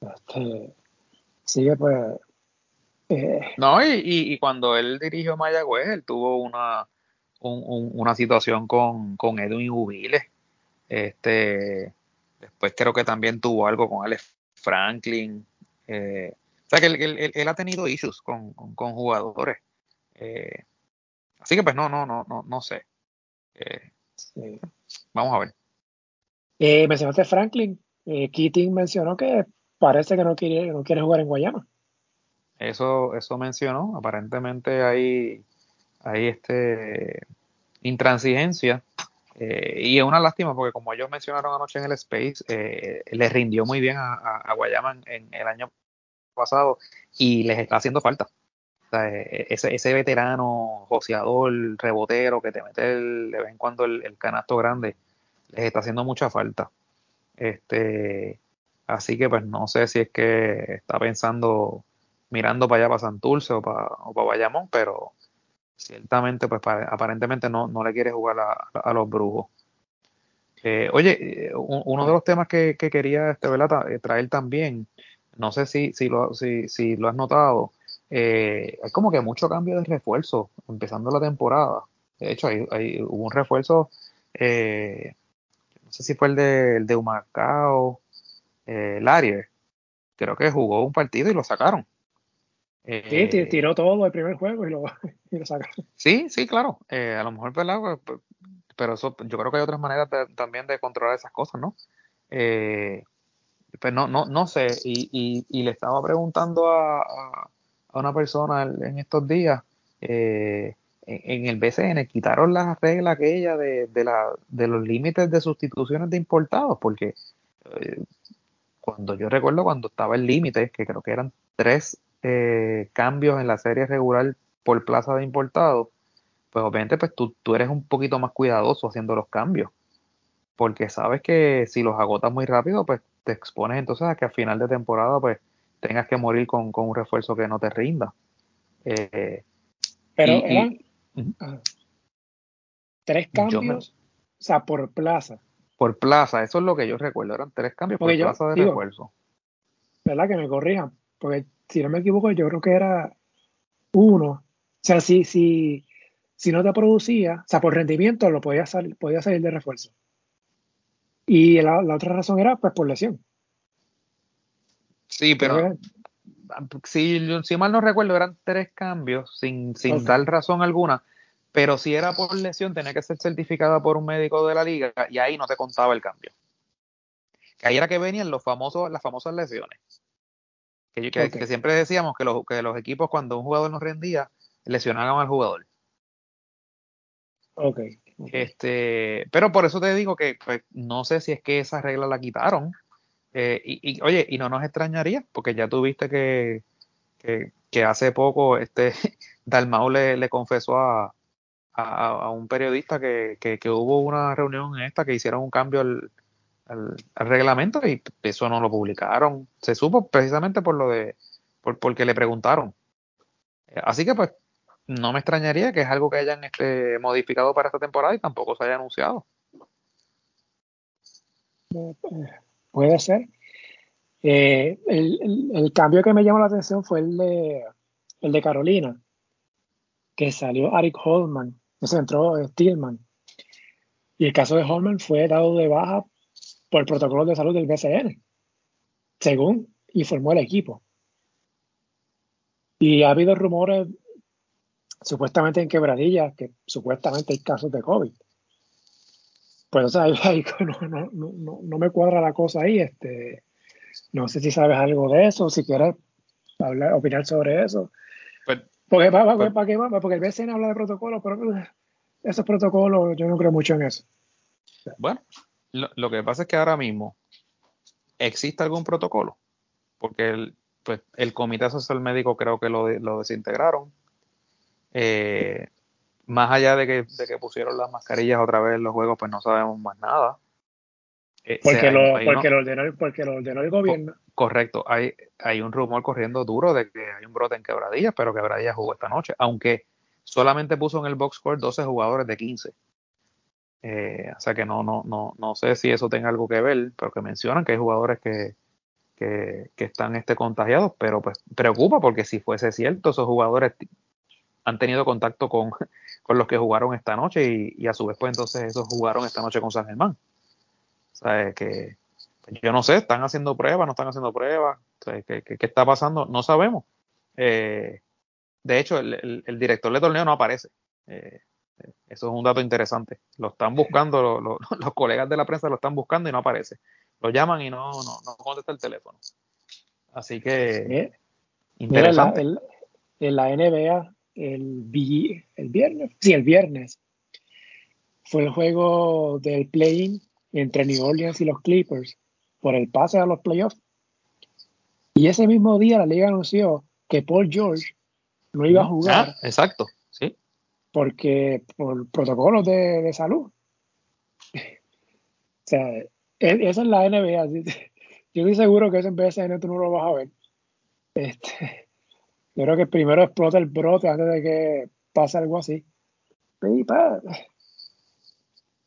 Este, sigue pues... Eh, no, y, y, cuando él dirigió Mayagüez, él tuvo una, una situación con, con Edwin Jubiles. Este, después creo que también tuvo algo con Alex Franklin. Eh, que él, ha tenido issues con, jugadores. Eh, así que pues no, no, no, no, no sé. Eh, vamos a ver. Eh, mencionaste Franklin. Keating mencionó que parece que no quiere, no quiere jugar en Guayama. Eso, eso mencionó. Aparentemente hay, hay este intransigencia Eh, y es una lástima porque como ellos mencionaron anoche en el Space, eh, les rindió muy bien a, a, Guayama en, el año pasado y les está haciendo falta. E, ese, ese, veterano, joseador, rebotero que te mete de vez en cuando el, canasto grande, les está haciendo mucha falta. Este, así que pues no sé si es que está pensando mirando para allá para Santurce o para, o para Bayamón, pero ciertamente, pues aparentemente no, no le quiere jugar a, los brujos. Eh, oye, eh, uno de los temas que, quería este, eh, traer también, no sé si, si, lo, si, si lo has notado, eh, hay como que mucho cambio de refuerzo empezando la temporada. De hecho, hay, hubo un refuerzo, no sé si fue el de, el de Humacao, Larier, creo que jugó un partido y lo sacaron. Sí, eh, tiró todo el primer juego y lo, y Sí, sí, claro. Eh, a lo mejor, pues, pues, pero eso, yo creo que hay otras maneras también de controlar esas cosas, ¿no? Eh, pues no, no, no sé. Y, y, le estaba preguntando a, a, una persona en estos días, en, el BCN, quitaron las reglas aquella de, de, la, de los límites de sustituciones de importados, porque cuando yo recuerdo cuando estaba el límite, que creo que eran tres eh, cambios en la serie regular por plaza de importado, pues obviamente pues tú, tú eres un poquito más cuidadoso haciendo los cambios, porque sabes que si los agotas muy rápido, pues te expones entonces a que a final de temporada pues tengas que morir con, un refuerzo que no te rinda. Eh, Pero eran tres cambios, o sea, por plaza. Por plaza, eso es lo que yo recuerdo, eran tres cambios por plaza de refuerzo. ¿Verdad? Que me corrijan, porque si no me equivoco, yo creo que era uno. O sea, si, si, si no te producía, o sea, por rendimiento lo podía salir, podía salir de refuerzo. Y la, otra razón era pues por lesión. Sí, pero si, si, mal no recuerdo, eran tres cambios sin, sin dar razón alguna. Pero si era por lesión, tenía que ser certificada por un médico de la liga y ahí no te contaba el cambio. Que ahí era que venían los famosos, las famosas lesiones. Que, siempre decíamos que los, que los equipos cuando un jugador no rendía, lesionaban al jugador. Ok. Este, pero por eso te digo que pues, no sé si es que esa regla la quitaron. Eh, y, oye, y no nos extrañaría, porque ya tuviste que, que, hace poco este Dalmau le, le confesó a, a, un periodista que, que, hubo una reunión en esta que hicieron un cambio al, al, reglamento y eso no lo publicaron. Se supo precisamente por lo de, por, porque le preguntaron. Así que pues no me extrañaría que es algo que hayan este, modificado para esta temporada y tampoco se haya anunciado. Puede ser. Eh, el, cambio que me llamó la atención fue el de, el de Carolina, que salió Eric Holman, se entró Stillman. Y el caso de Holman fue dado de baja por el protocolo de salud del BCN, según informó el equipo. Y ha habido rumores, supuestamente en quebradillas, que supuestamente hay casos de COVID. Pues o no, me cuadra la cosa ahí. Este, no sé si sabes algo de eso, si quieres hablar, opinar sobre eso. Pues, porque, pues porque el BCN habla de protocolos, pero esos protocolos yo no creo mucho en eso. Bueno, lo, que pasa es que ahora mismo existe algún protocolo, porque el, pues, el Comité Social Médico creo que lo, lo desintegraron. Eh, más allá de que, de que, pusieron las mascarillas otra vez en los juegos, pues no sabemos más nada. Eh, porque, lo, porque, lo ordenó, porque lo ordenó el gobierno. Correcto, hay, hay un rumor corriendo duro de que hay un brote en Quebradillas, pero Quebradillas jugó esta noche, aunque solamente puso en el box score 12 jugadores de 15. Eh, o sea que no, no, no, no sé si eso tenga algo que ver, pero que mencionan que hay jugadores que, que, están este, contagiados, pero pues preocupa porque si fuese cierto, esos jugadores han tenido contacto con, con los que jugaron esta noche y, a su vez pues entonces esos jugaron esta noche con San Germán. O sea, que yo no sé, están haciendo pruebas, no están haciendo pruebas, ¿qué, qué, está pasando? No sabemos. Eh, de hecho, el, el, director de torneo no aparece. Eh, eso es un dato interesante. Lo están buscando, los colegas de la prensa lo están buscando y no aparece. Lo llaman y no, no, no contesta el teléfono. Así que. interesante. en la NBA, el, el viernes, sí, el viernes, fue el juego del play entre New Orleans y los Clippers por el pase a los playoffs. Y ese mismo día la liga anunció que Paul George no iba a jugar. Ah, exacto, sí. Porque por protocolos de, salud. o sea, e, esa es la NBA. Yo estoy seguro que ese en BSN tú no lo vas a ver. Este, yo creo que primero explota el brote antes de que pase algo así. Pues,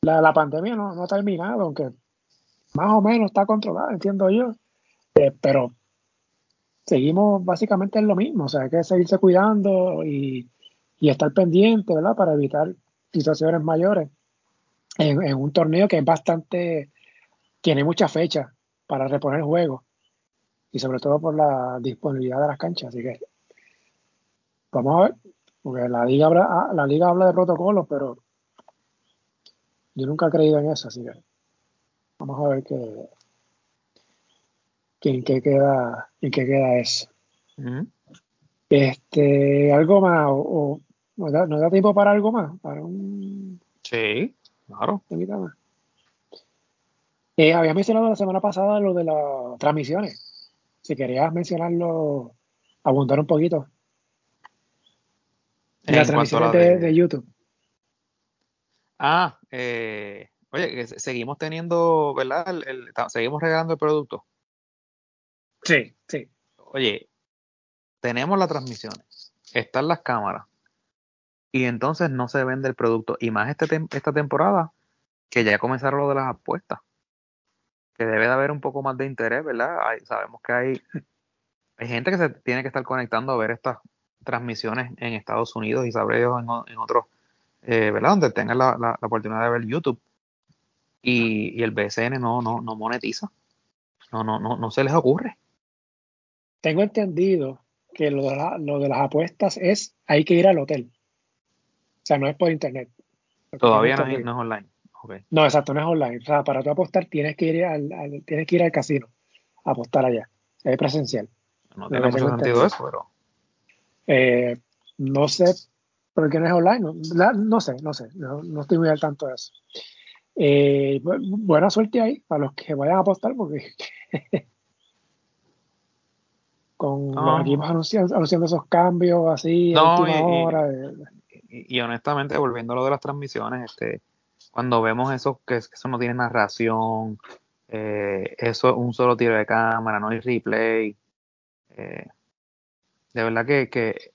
la, la pandemia no, ha terminado, aunque más o menos está controlada, entiendo yo. Eh, pero seguimos básicamente en lo mismo, o sea, hay que seguirse cuidando y, estar pendiente, ¿verdad? Para evitar situaciones mayores en, en, un torneo que es bastante, tiene mucha fecha para reponer juegos y sobre todo por la disponibilidad de las canchas, así que vamos a ver, porque la liga habla, la liga habla de protocolos, pero yo nunca he creído en eso, así que vamos a ver qué, en qué queda, en qué queda eso. Este, algo más, o, ¿nos, da, tiempo para algo más? Para un sí, claro. Eh, había mencionado la semana pasada lo de las transmisiones. Si querías mencionarlo, abundar un poquito. Las transmisiones de YouTube. Ah, eh, oye, seguimos teniendo, ¿verdad? seguimos regalando el producto. Sí, sí. Oye, tenemos las transmisiones, están las cámaras, y entonces no se vende el producto. Y más este esta temporada, que ya comenzaron lo de las apuestas, que debe de haber un poco más de interés, ¿verdad? sabemos que hay, hay gente que se tiene que estar conectando a ver estas transmisiones en Estados Unidos y sabré en, en otros eh, ¿verdad? Donde tengan la, oportunidad de ver YouTube. Y, el BCN no, no, no monetiza. No, no, no, no se les ocurre. Tengo entendido que lo de, las apuestas es hay que ir al hotel. O sea, no es por internet. Todavía no es, online. No, exacto, no es online. O sea, para tú apostar tienes que ir al, tienes que ir al casino a apostar allá. Es presencial. No tiene mucho sentido eso, pero. Eh, no sé porque no es online. No, sé, no sé, no, estoy muy al tanto de eso. Eh, buena suerte ahí para los que vayan a apostar, porque con los equipos anunciando, esos cambios así a última y, hora. Y, honestamente, volviendo a lo de las transmisiones, este, cuando vemos eso, que, eso no tiene narración, eh, eso es un solo tiro de cámara, no hay replay. Eh, de verdad que, que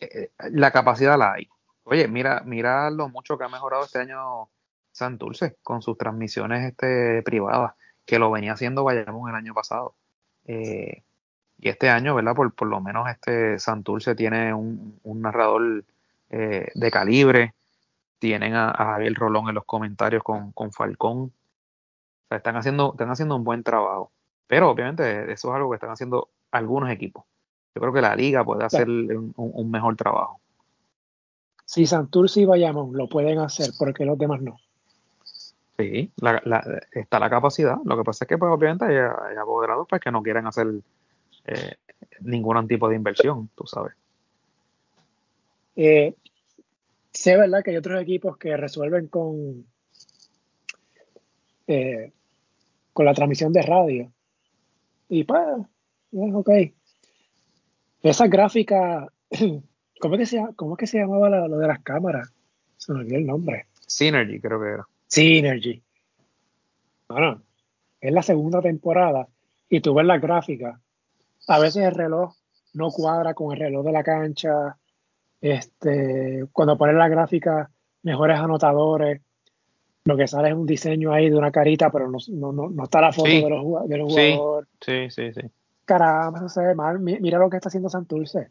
eh, la capacidad la hay. Oye, mira, mira lo mucho que ha mejorado este año Santurce con sus transmisiones este, privadas, que lo venía haciendo Bayamón el año pasado. Eh, y este año, ¿verdad? Por, por lo menos este Santurce tiene un, narrador eh, de calibre, tienen a, Javier Rolón en los comentarios con, con Falcón. O sea, están haciendo, están haciendo un buen trabajo. Pero obviamente eso es algo que están haciendo algunos equipos yo creo que la liga puede hacer un, mejor trabajo. Si Santurce y Bayamón lo pueden hacer, porque los demás no? Sí, está la capacidad. Lo que pasa es que, pues, obviamente, hay, apoderados pues, que no quieren hacer eh, ningún tipo de inversión, tú sabes. Eh, sé, ¿verdad?, que hay otros equipos que resuelven con, eh, con la transmisión de radio. Y pues, ok. Esa gráfica, ¿cómo es que se, cómo que se llamaba lo de las cámaras? Se me olvidó el nombre. Synergy, creo que era. Synergy. Bueno, es la segunda temporada y tú ves la gráfica. A veces el reloj no cuadra con el reloj de la cancha. Este, cuando pones la gráfica, mejores anotadores. Lo que sale es un diseño ahí de una carita, pero no, no, no está la foto de los, de los jugadores. Sí, sí, sí caramba, se ve mal. Mira lo que está haciendo Santurce,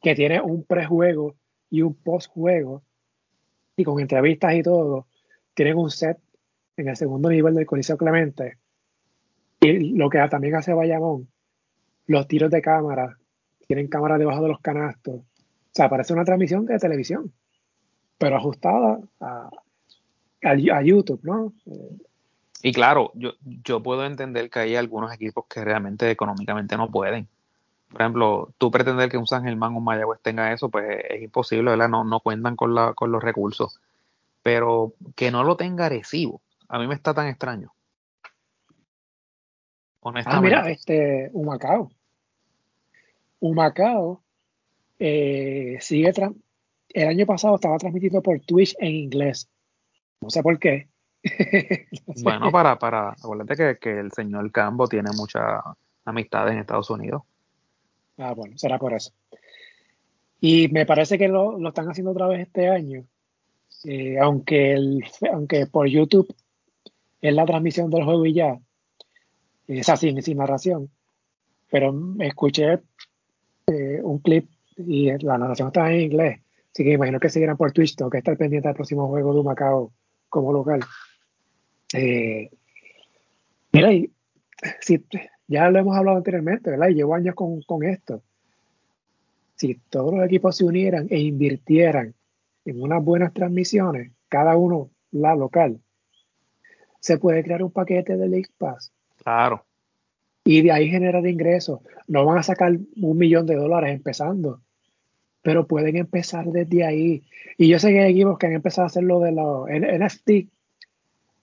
que tiene un prejuego y un postjuego, y con entrevistas y todo, tienen un set en el segundo nivel del Coliseo Clemente. Y lo que también hace Bayamón, los tiros de cámara, tienen cámaras debajo de los canastos. O sea, parece una transmisión de televisión, pero ajustada a, a YouTube, ¿no? Y claro, yo, yo puedo entender que hay algunos equipos que realmente económicamente no pueden. Por ejemplo, tú pretender que un San Germán o un Mayagüez tenga eso, pues es imposible, ¿verdad? No, no cuentan con, la, con los recursos. pero que no lo tenga agresivo, a mí me está tan extraño. Ah, mira, este, Humacao. Humacao eh, sigue. El año pasado estaba transmitido por Twitch en inglés. No sé por qué. Bueno, para, para, acuérdate que, que, el señor Cambo tiene mucha amistad en Estados Unidos. Ah, bueno, será por eso. Y me parece que lo, lo están haciendo otra vez este año. Eh, aunque, el, aunque por YouTube es la transmisión del juego y ya, es así, sin narración. Pero escuché eh, un clip y la narración estaba en inglés. Así que imagino que seguirán por Twitch. Que estar pendiente del próximo juego de Macao como local. Eh, mira, y, si, ya lo hemos hablado anteriormente, ¿verdad? Y llevo años con, con esto. Si todos los equipos se unieran e invirtieran en unas buenas transmisiones, cada uno la local, se puede crear un paquete de League Pass Claro. Y de ahí generar ingresos. No van a sacar un millón de dólares empezando, pero pueden empezar desde ahí. Y yo sé que hay equipos que han empezado a hacer lo de los NFT,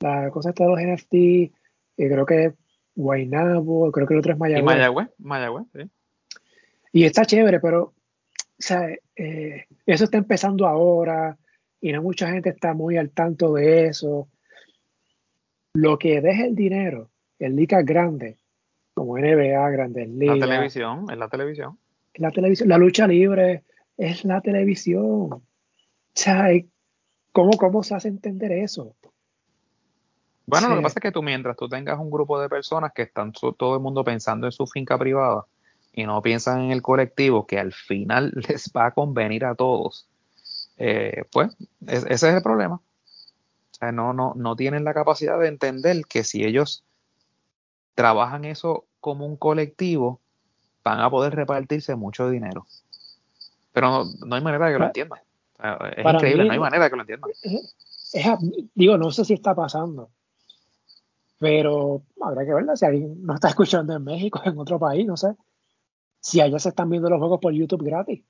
la cosa de los NFT, y creo que Guaynabo, creo que el otro es Mayagüez. Y Mayagüez, Mayagüez, sí. Y está chévere, pero o sea, eh, eso está empezando ahora y no mucha gente está muy al tanto de eso. Lo que deja el dinero en ligas grandes, como NBA, Grandes Ligas. La televisión, es la televisión. La televisión, la lucha libre es la televisión. O sea, ¿cómo, ¿cómo se hace entender eso? Bueno, lo que pasa es que tú mientras tú tengas un grupo de personas que están todo el mundo pensando en su finca privada y no piensan en el colectivo que al final les va a convenir a todos, eh, pues ese es el problema. O sea, no, no, no tienen la capacidad de entender que si ellos trabajan eso como un colectivo, van a poder repartirse mucho dinero. Pero no, hay manera de que lo entiendan. es increíble, no hay manera de que lo entiendan. digo, no sé si está pasando, pero habrá que verla. Si alguien no está escuchando en México, en otro país, no sé. Si allá se están viendo los juegos por YouTube gratis.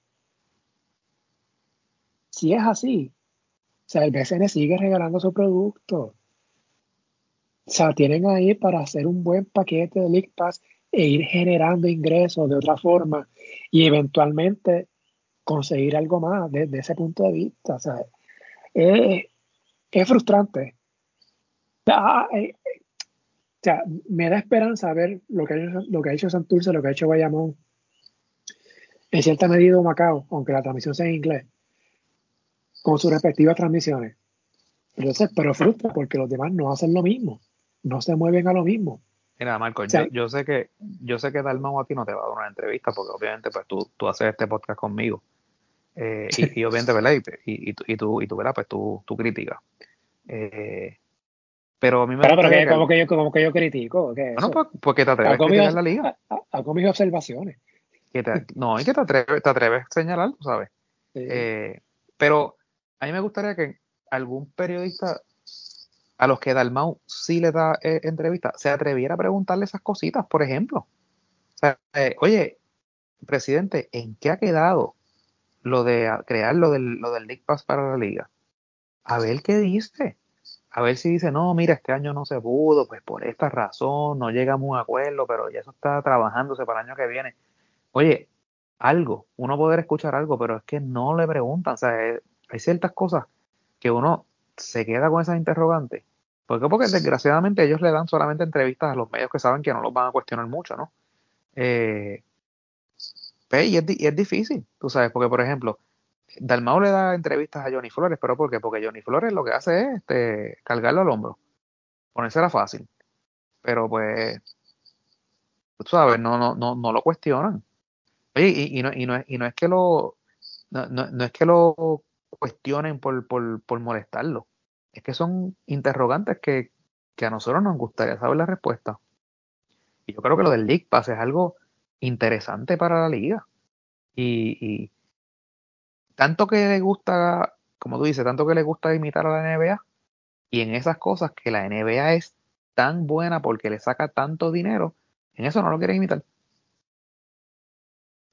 Si es así, o sea, el BCN sigue regalando su producto. O sea, tienen ahí para hacer un buen paquete de League Pass e ir generando ingresos de otra forma y eventualmente conseguir algo más desde ese punto de vista. O sea, es, frustrante. O sea, me da esperanza ver lo que, ha hecho, lo que ha hecho Santurce, lo que ha hecho Bayamón, en cierta medida Macao, aunque la transmisión sea en inglés, con sus respectivas transmisiones. Entonces, pero frustra porque los demás no hacen lo mismo no se mueven a lo mismo. Mira, Marco, yo, sé que yo sé que Dalmau a ti no te va a dar una entrevista porque obviamente pues tú, tú haces este podcast conmigo. Eh, y, obviamente, ¿verdad? Y, y, tú, y tú, y tú, ¿verdad? Pues tú, tú criticas. Eh, pero a mí me pero, que, como, que yo, como que yo critico. ¿qué bueno, pues, porque te atreves a criticar la liga. Hago mis observaciones. no, es que te atreves, te atreves a señalar, ¿sabes? Eh, pero a mí me gustaría que algún periodista a los que Dalmau sí le da eh, entrevista, se atreviera a preguntarle esas cositas, por ejemplo. Eh, oye, presidente, ¿en qué ha quedado lo de crear lo del, lo del League Pass para la liga? A ver qué dice. A ver si dice, no, mira, este año no se pudo, pues por esta razón, no llegamos a un acuerdo, pero ya eso está trabajándose para el año que viene. Oye, algo, uno poder escuchar algo, pero es que no le preguntan, o sea, eh, hay ciertas cosas que uno se queda con esas interrogantes ¿Por qué? Porque desgraciadamente ellos le dan solamente entrevistas a los medios que saben que no los van a cuestionar mucho, ¿no? Eh, pues, y, es, difícil, tú sabes, porque por ejemplo, Dalmau le da entrevistas a Johnny Flores, pero ¿por qué? Porque Johnny Flores lo que hace es este, cargarlo al hombro, ponérsela fácil. Pero pues, tú sabes, no, no, no, no lo cuestionan. Oye, y, no, y, no, y no es que lo no, no, es que lo cuestionen por, por, por molestarlo es que son interrogantes que, a nosotros nos gustaría saber la respuesta. Y yo creo que lo del League Pass es algo interesante para la liga. Y, tanto que le gusta, como tú dices, tanto que le gusta imitar a la NBA, y en esas cosas que la NBA es tan buena porque le saca tanto dinero, en eso no lo quieren imitar.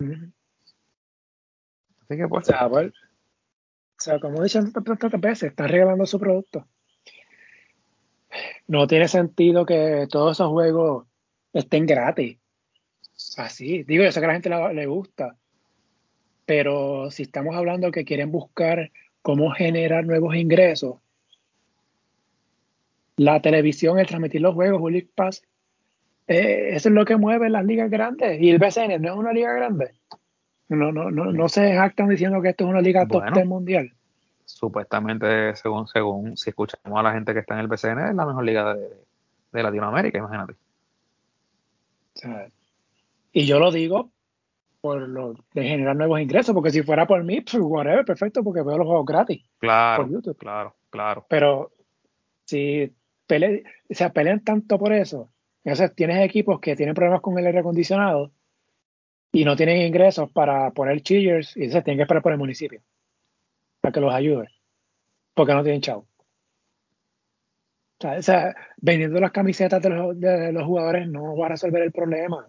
Así que pues. pues O sea, como dicen tantas veces, están regalando su producto. No tiene sentido que todos esos juegos estén gratis. Así, digo, yo sé que a la gente le gusta, pero si estamos hablando que quieren buscar cómo generar nuevos ingresos, la televisión, el transmitir los juegos, un League Pass, eh, eso es lo que mueve las ligas grandes. Y el BCN no es una liga grande. No, no, no, no se jactan diciendo que esto es una liga top 10 mundial. Supuestamente, según, según si escuchamos a la gente que está en el BCN, es la mejor liga de, de Latinoamérica, imagínate. y yo lo digo por lo de generar nuevos ingresos, porque si fuera por mí, pues whatever, perfecto, porque veo los juegos gratis. Claro, por YouTube. claro, claro. Pero si pele, se pelean tanto por eso, entonces tienes equipos que tienen problemas con el aire acondicionado y no tienen ingresos para poner chillers y se tienen que esperar por el municipio para que los ayude, porque no tienen chavo. O sea, vendiendo las camisetas de los, de los, jugadores no va a resolver el problema.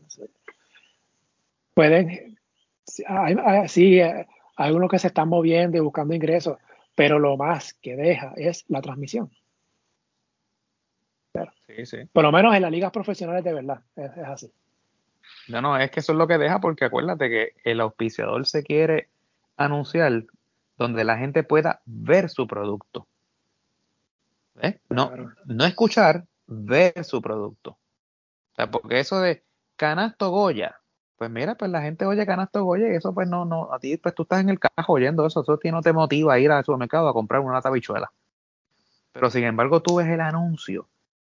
Pueden, sí, hay unos que se están moviendo y buscando ingresos, pero lo más que deja es la transmisión. Sí, sí. Por lo menos en las ligas profesionales de verdad, es, así. No, no, es que eso es lo que deja porque acuérdate que el auspiciador se quiere anunciar donde la gente pueda ver su producto. No, no escuchar, ver su producto. O sea, porque eso de canasto Goya, pues mira, pues la gente oye canasto Goya y eso pues no, no, a ti pues tú estás en el cajo oyendo eso, eso no te motiva a ir al supermercado a comprar una lata bichuela. Pero sin embargo tú ves el anuncio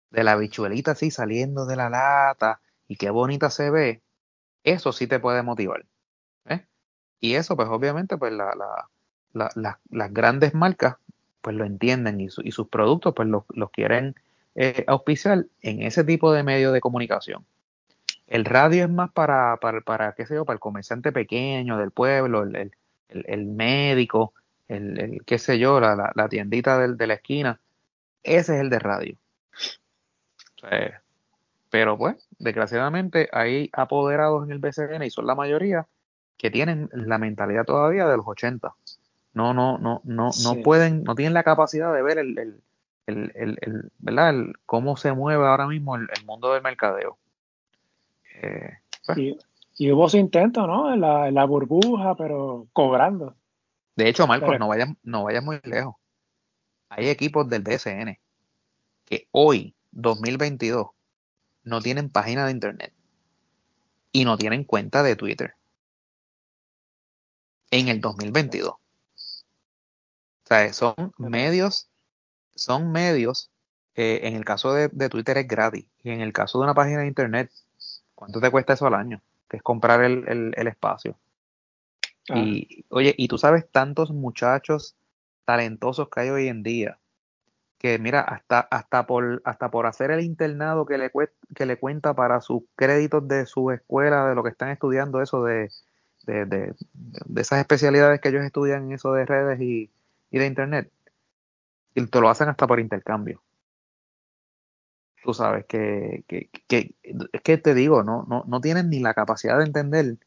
de la bichuelita así saliendo de la lata y qué bonita se ve, eso sí te puede motivar. ¿eh? Y eso pues obviamente pues la, la, las grandes marcas pues lo entienden y, y sus productos pues los, quieren eh, auspiciar en ese tipo de medio de comunicación. El radio es más para, para, para qué sé yo, para el comerciante pequeño del pueblo, el, el, el médico, el, qué sé yo, la, la tiendita del, de la esquina. Ese es el de radio. pero pues, desgraciadamente hay apoderados en el BCN y son la mayoría que tienen la mentalidad todavía de los 80 no, no, no, no, no pueden, no tienen la capacidad de ver el, el, el, el ¿verdad? Cómo se mueve ahora mismo el, mundo del mercadeo. Eh, pues. y, hubo su intento, ¿no? En la, la, burbuja, pero cobrando. De hecho, Marcos, no vayas, no vayas muy lejos. Hay equipos del DSN que hoy, 2022, no tienen página de internet y no tienen cuenta de Twitter. En el 2022. O sea, son medios, son medios, eh, en el caso de, Twitter es gratis, y en el caso de una página de internet, ¿cuánto te cuesta eso al año? Que es comprar el, espacio. Ah. Y oye, y tú sabes tantos muchachos talentosos que hay hoy en día, que mira, hasta, hasta, por, hasta por hacer el internado que le, que le cuenta para sus créditos de su escuela, de lo que están estudiando, eso de, de, de, de esas especialidades que ellos estudian, eso de redes y, y de internet. Y te lo hacen hasta por intercambio. Tú sabes que, que, que es que te digo, no, no, no tienen ni la capacidad de entender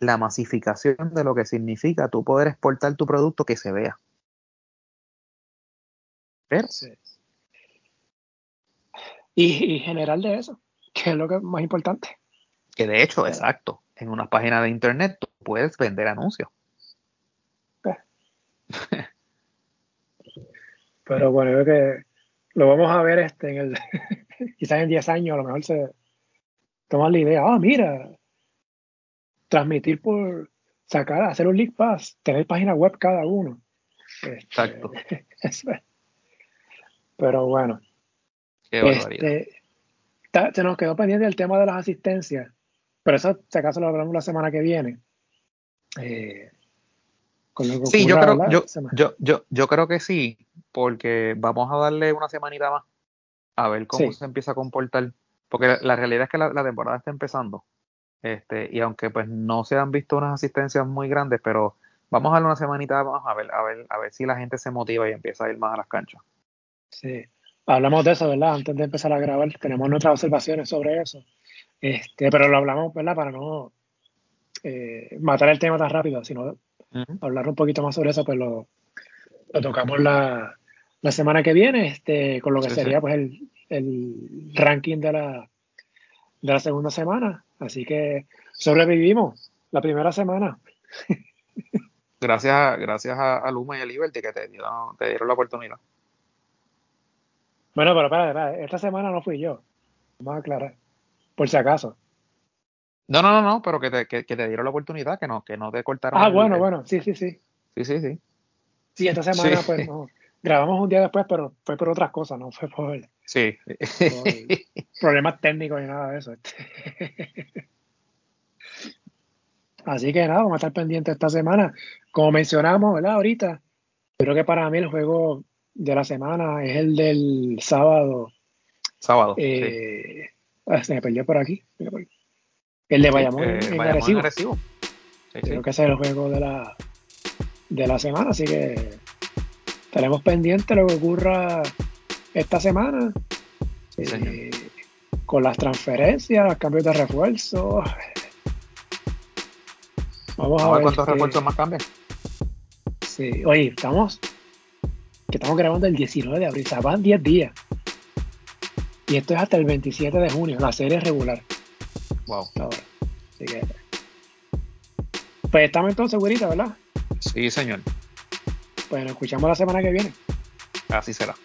la masificación de lo que significa tú poder exportar tu producto que se vea. Pero, y, y general de eso, que es lo que es más importante. Que de hecho, exacto, en una página de internet tú puedes vender anuncios. Pero bueno, creo que lo vamos a ver este en el quizás en 10 años a lo mejor se toma la idea, ah, mira, transmitir por sacar, hacer un link pass, tener página web cada uno. Este, Exacto. pero bueno. este, se nos quedó pendiente el tema de las asistencias, pero eso si acaso lo hablamos la semana que viene. Eh, sí, yo creo, yo, yo, yo, yo, creo que sí, porque vamos a darle una semanita más a ver cómo se empieza a comportar. Porque la, realidad es que la, temporada está empezando. Este, y aunque pues no se han visto unas asistencias muy grandes, pero vamos a darle una semanita más a ver, a ver, a ver si la gente se motiva y empieza a ir más a las canchas. Sí, hablamos de eso, ¿verdad? Antes de empezar a grabar, tenemos nuestras observaciones sobre eso. Este, pero lo hablamos, ¿verdad? Para no eh, matar el tema tan rápido, sino hablar un poquito más sobre eso, pues lo, lo tocamos la, la semana que viene, este, con lo que sería pues el, el, ranking de la, de la segunda semana. Así que sobrevivimos la primera semana. gracias, gracias a, Luma y a Liberty que te dieron, te dieron la oportunidad. Bueno, pero espera, esta semana no fui yo. Vamos a aclarar. Por si acaso. No, no, no, no, pero que te, que, te dieron la oportunidad, que no, que no te cortaron. Ah, bueno, bueno, sí, sí, sí. Sí, sí, sí. Sí, esta semana, pues no. Grabamos un día después, pero fue por otras cosas, no fue por, sí. problemas técnicos y nada de eso. Así que nada, vamos a estar pendientes esta semana. Como mencionamos, ¿verdad? Ahorita, creo que para mí el juego de la semana es el del sábado. Sábado. Eh, ah, se me perdió por aquí. El de Bayamón, eh, en, Arecibo. creo que ese es el juego de la, de la semana, así que estaremos pendientes de lo que ocurra esta semana. Eh, con las transferencias, los cambios de refuerzo. Vamos a, ver cuántos refuerzos más cambian. Sí, oye, estamos que estamos grabando el 19 de abril, o sea, van 10 días. Y esto es hasta el 27 de junio, la serie regular. Wow. Así que, pues estamos entonces, güerita, ¿verdad? Sí, señor. Pues escuchamos la semana que viene. Así será.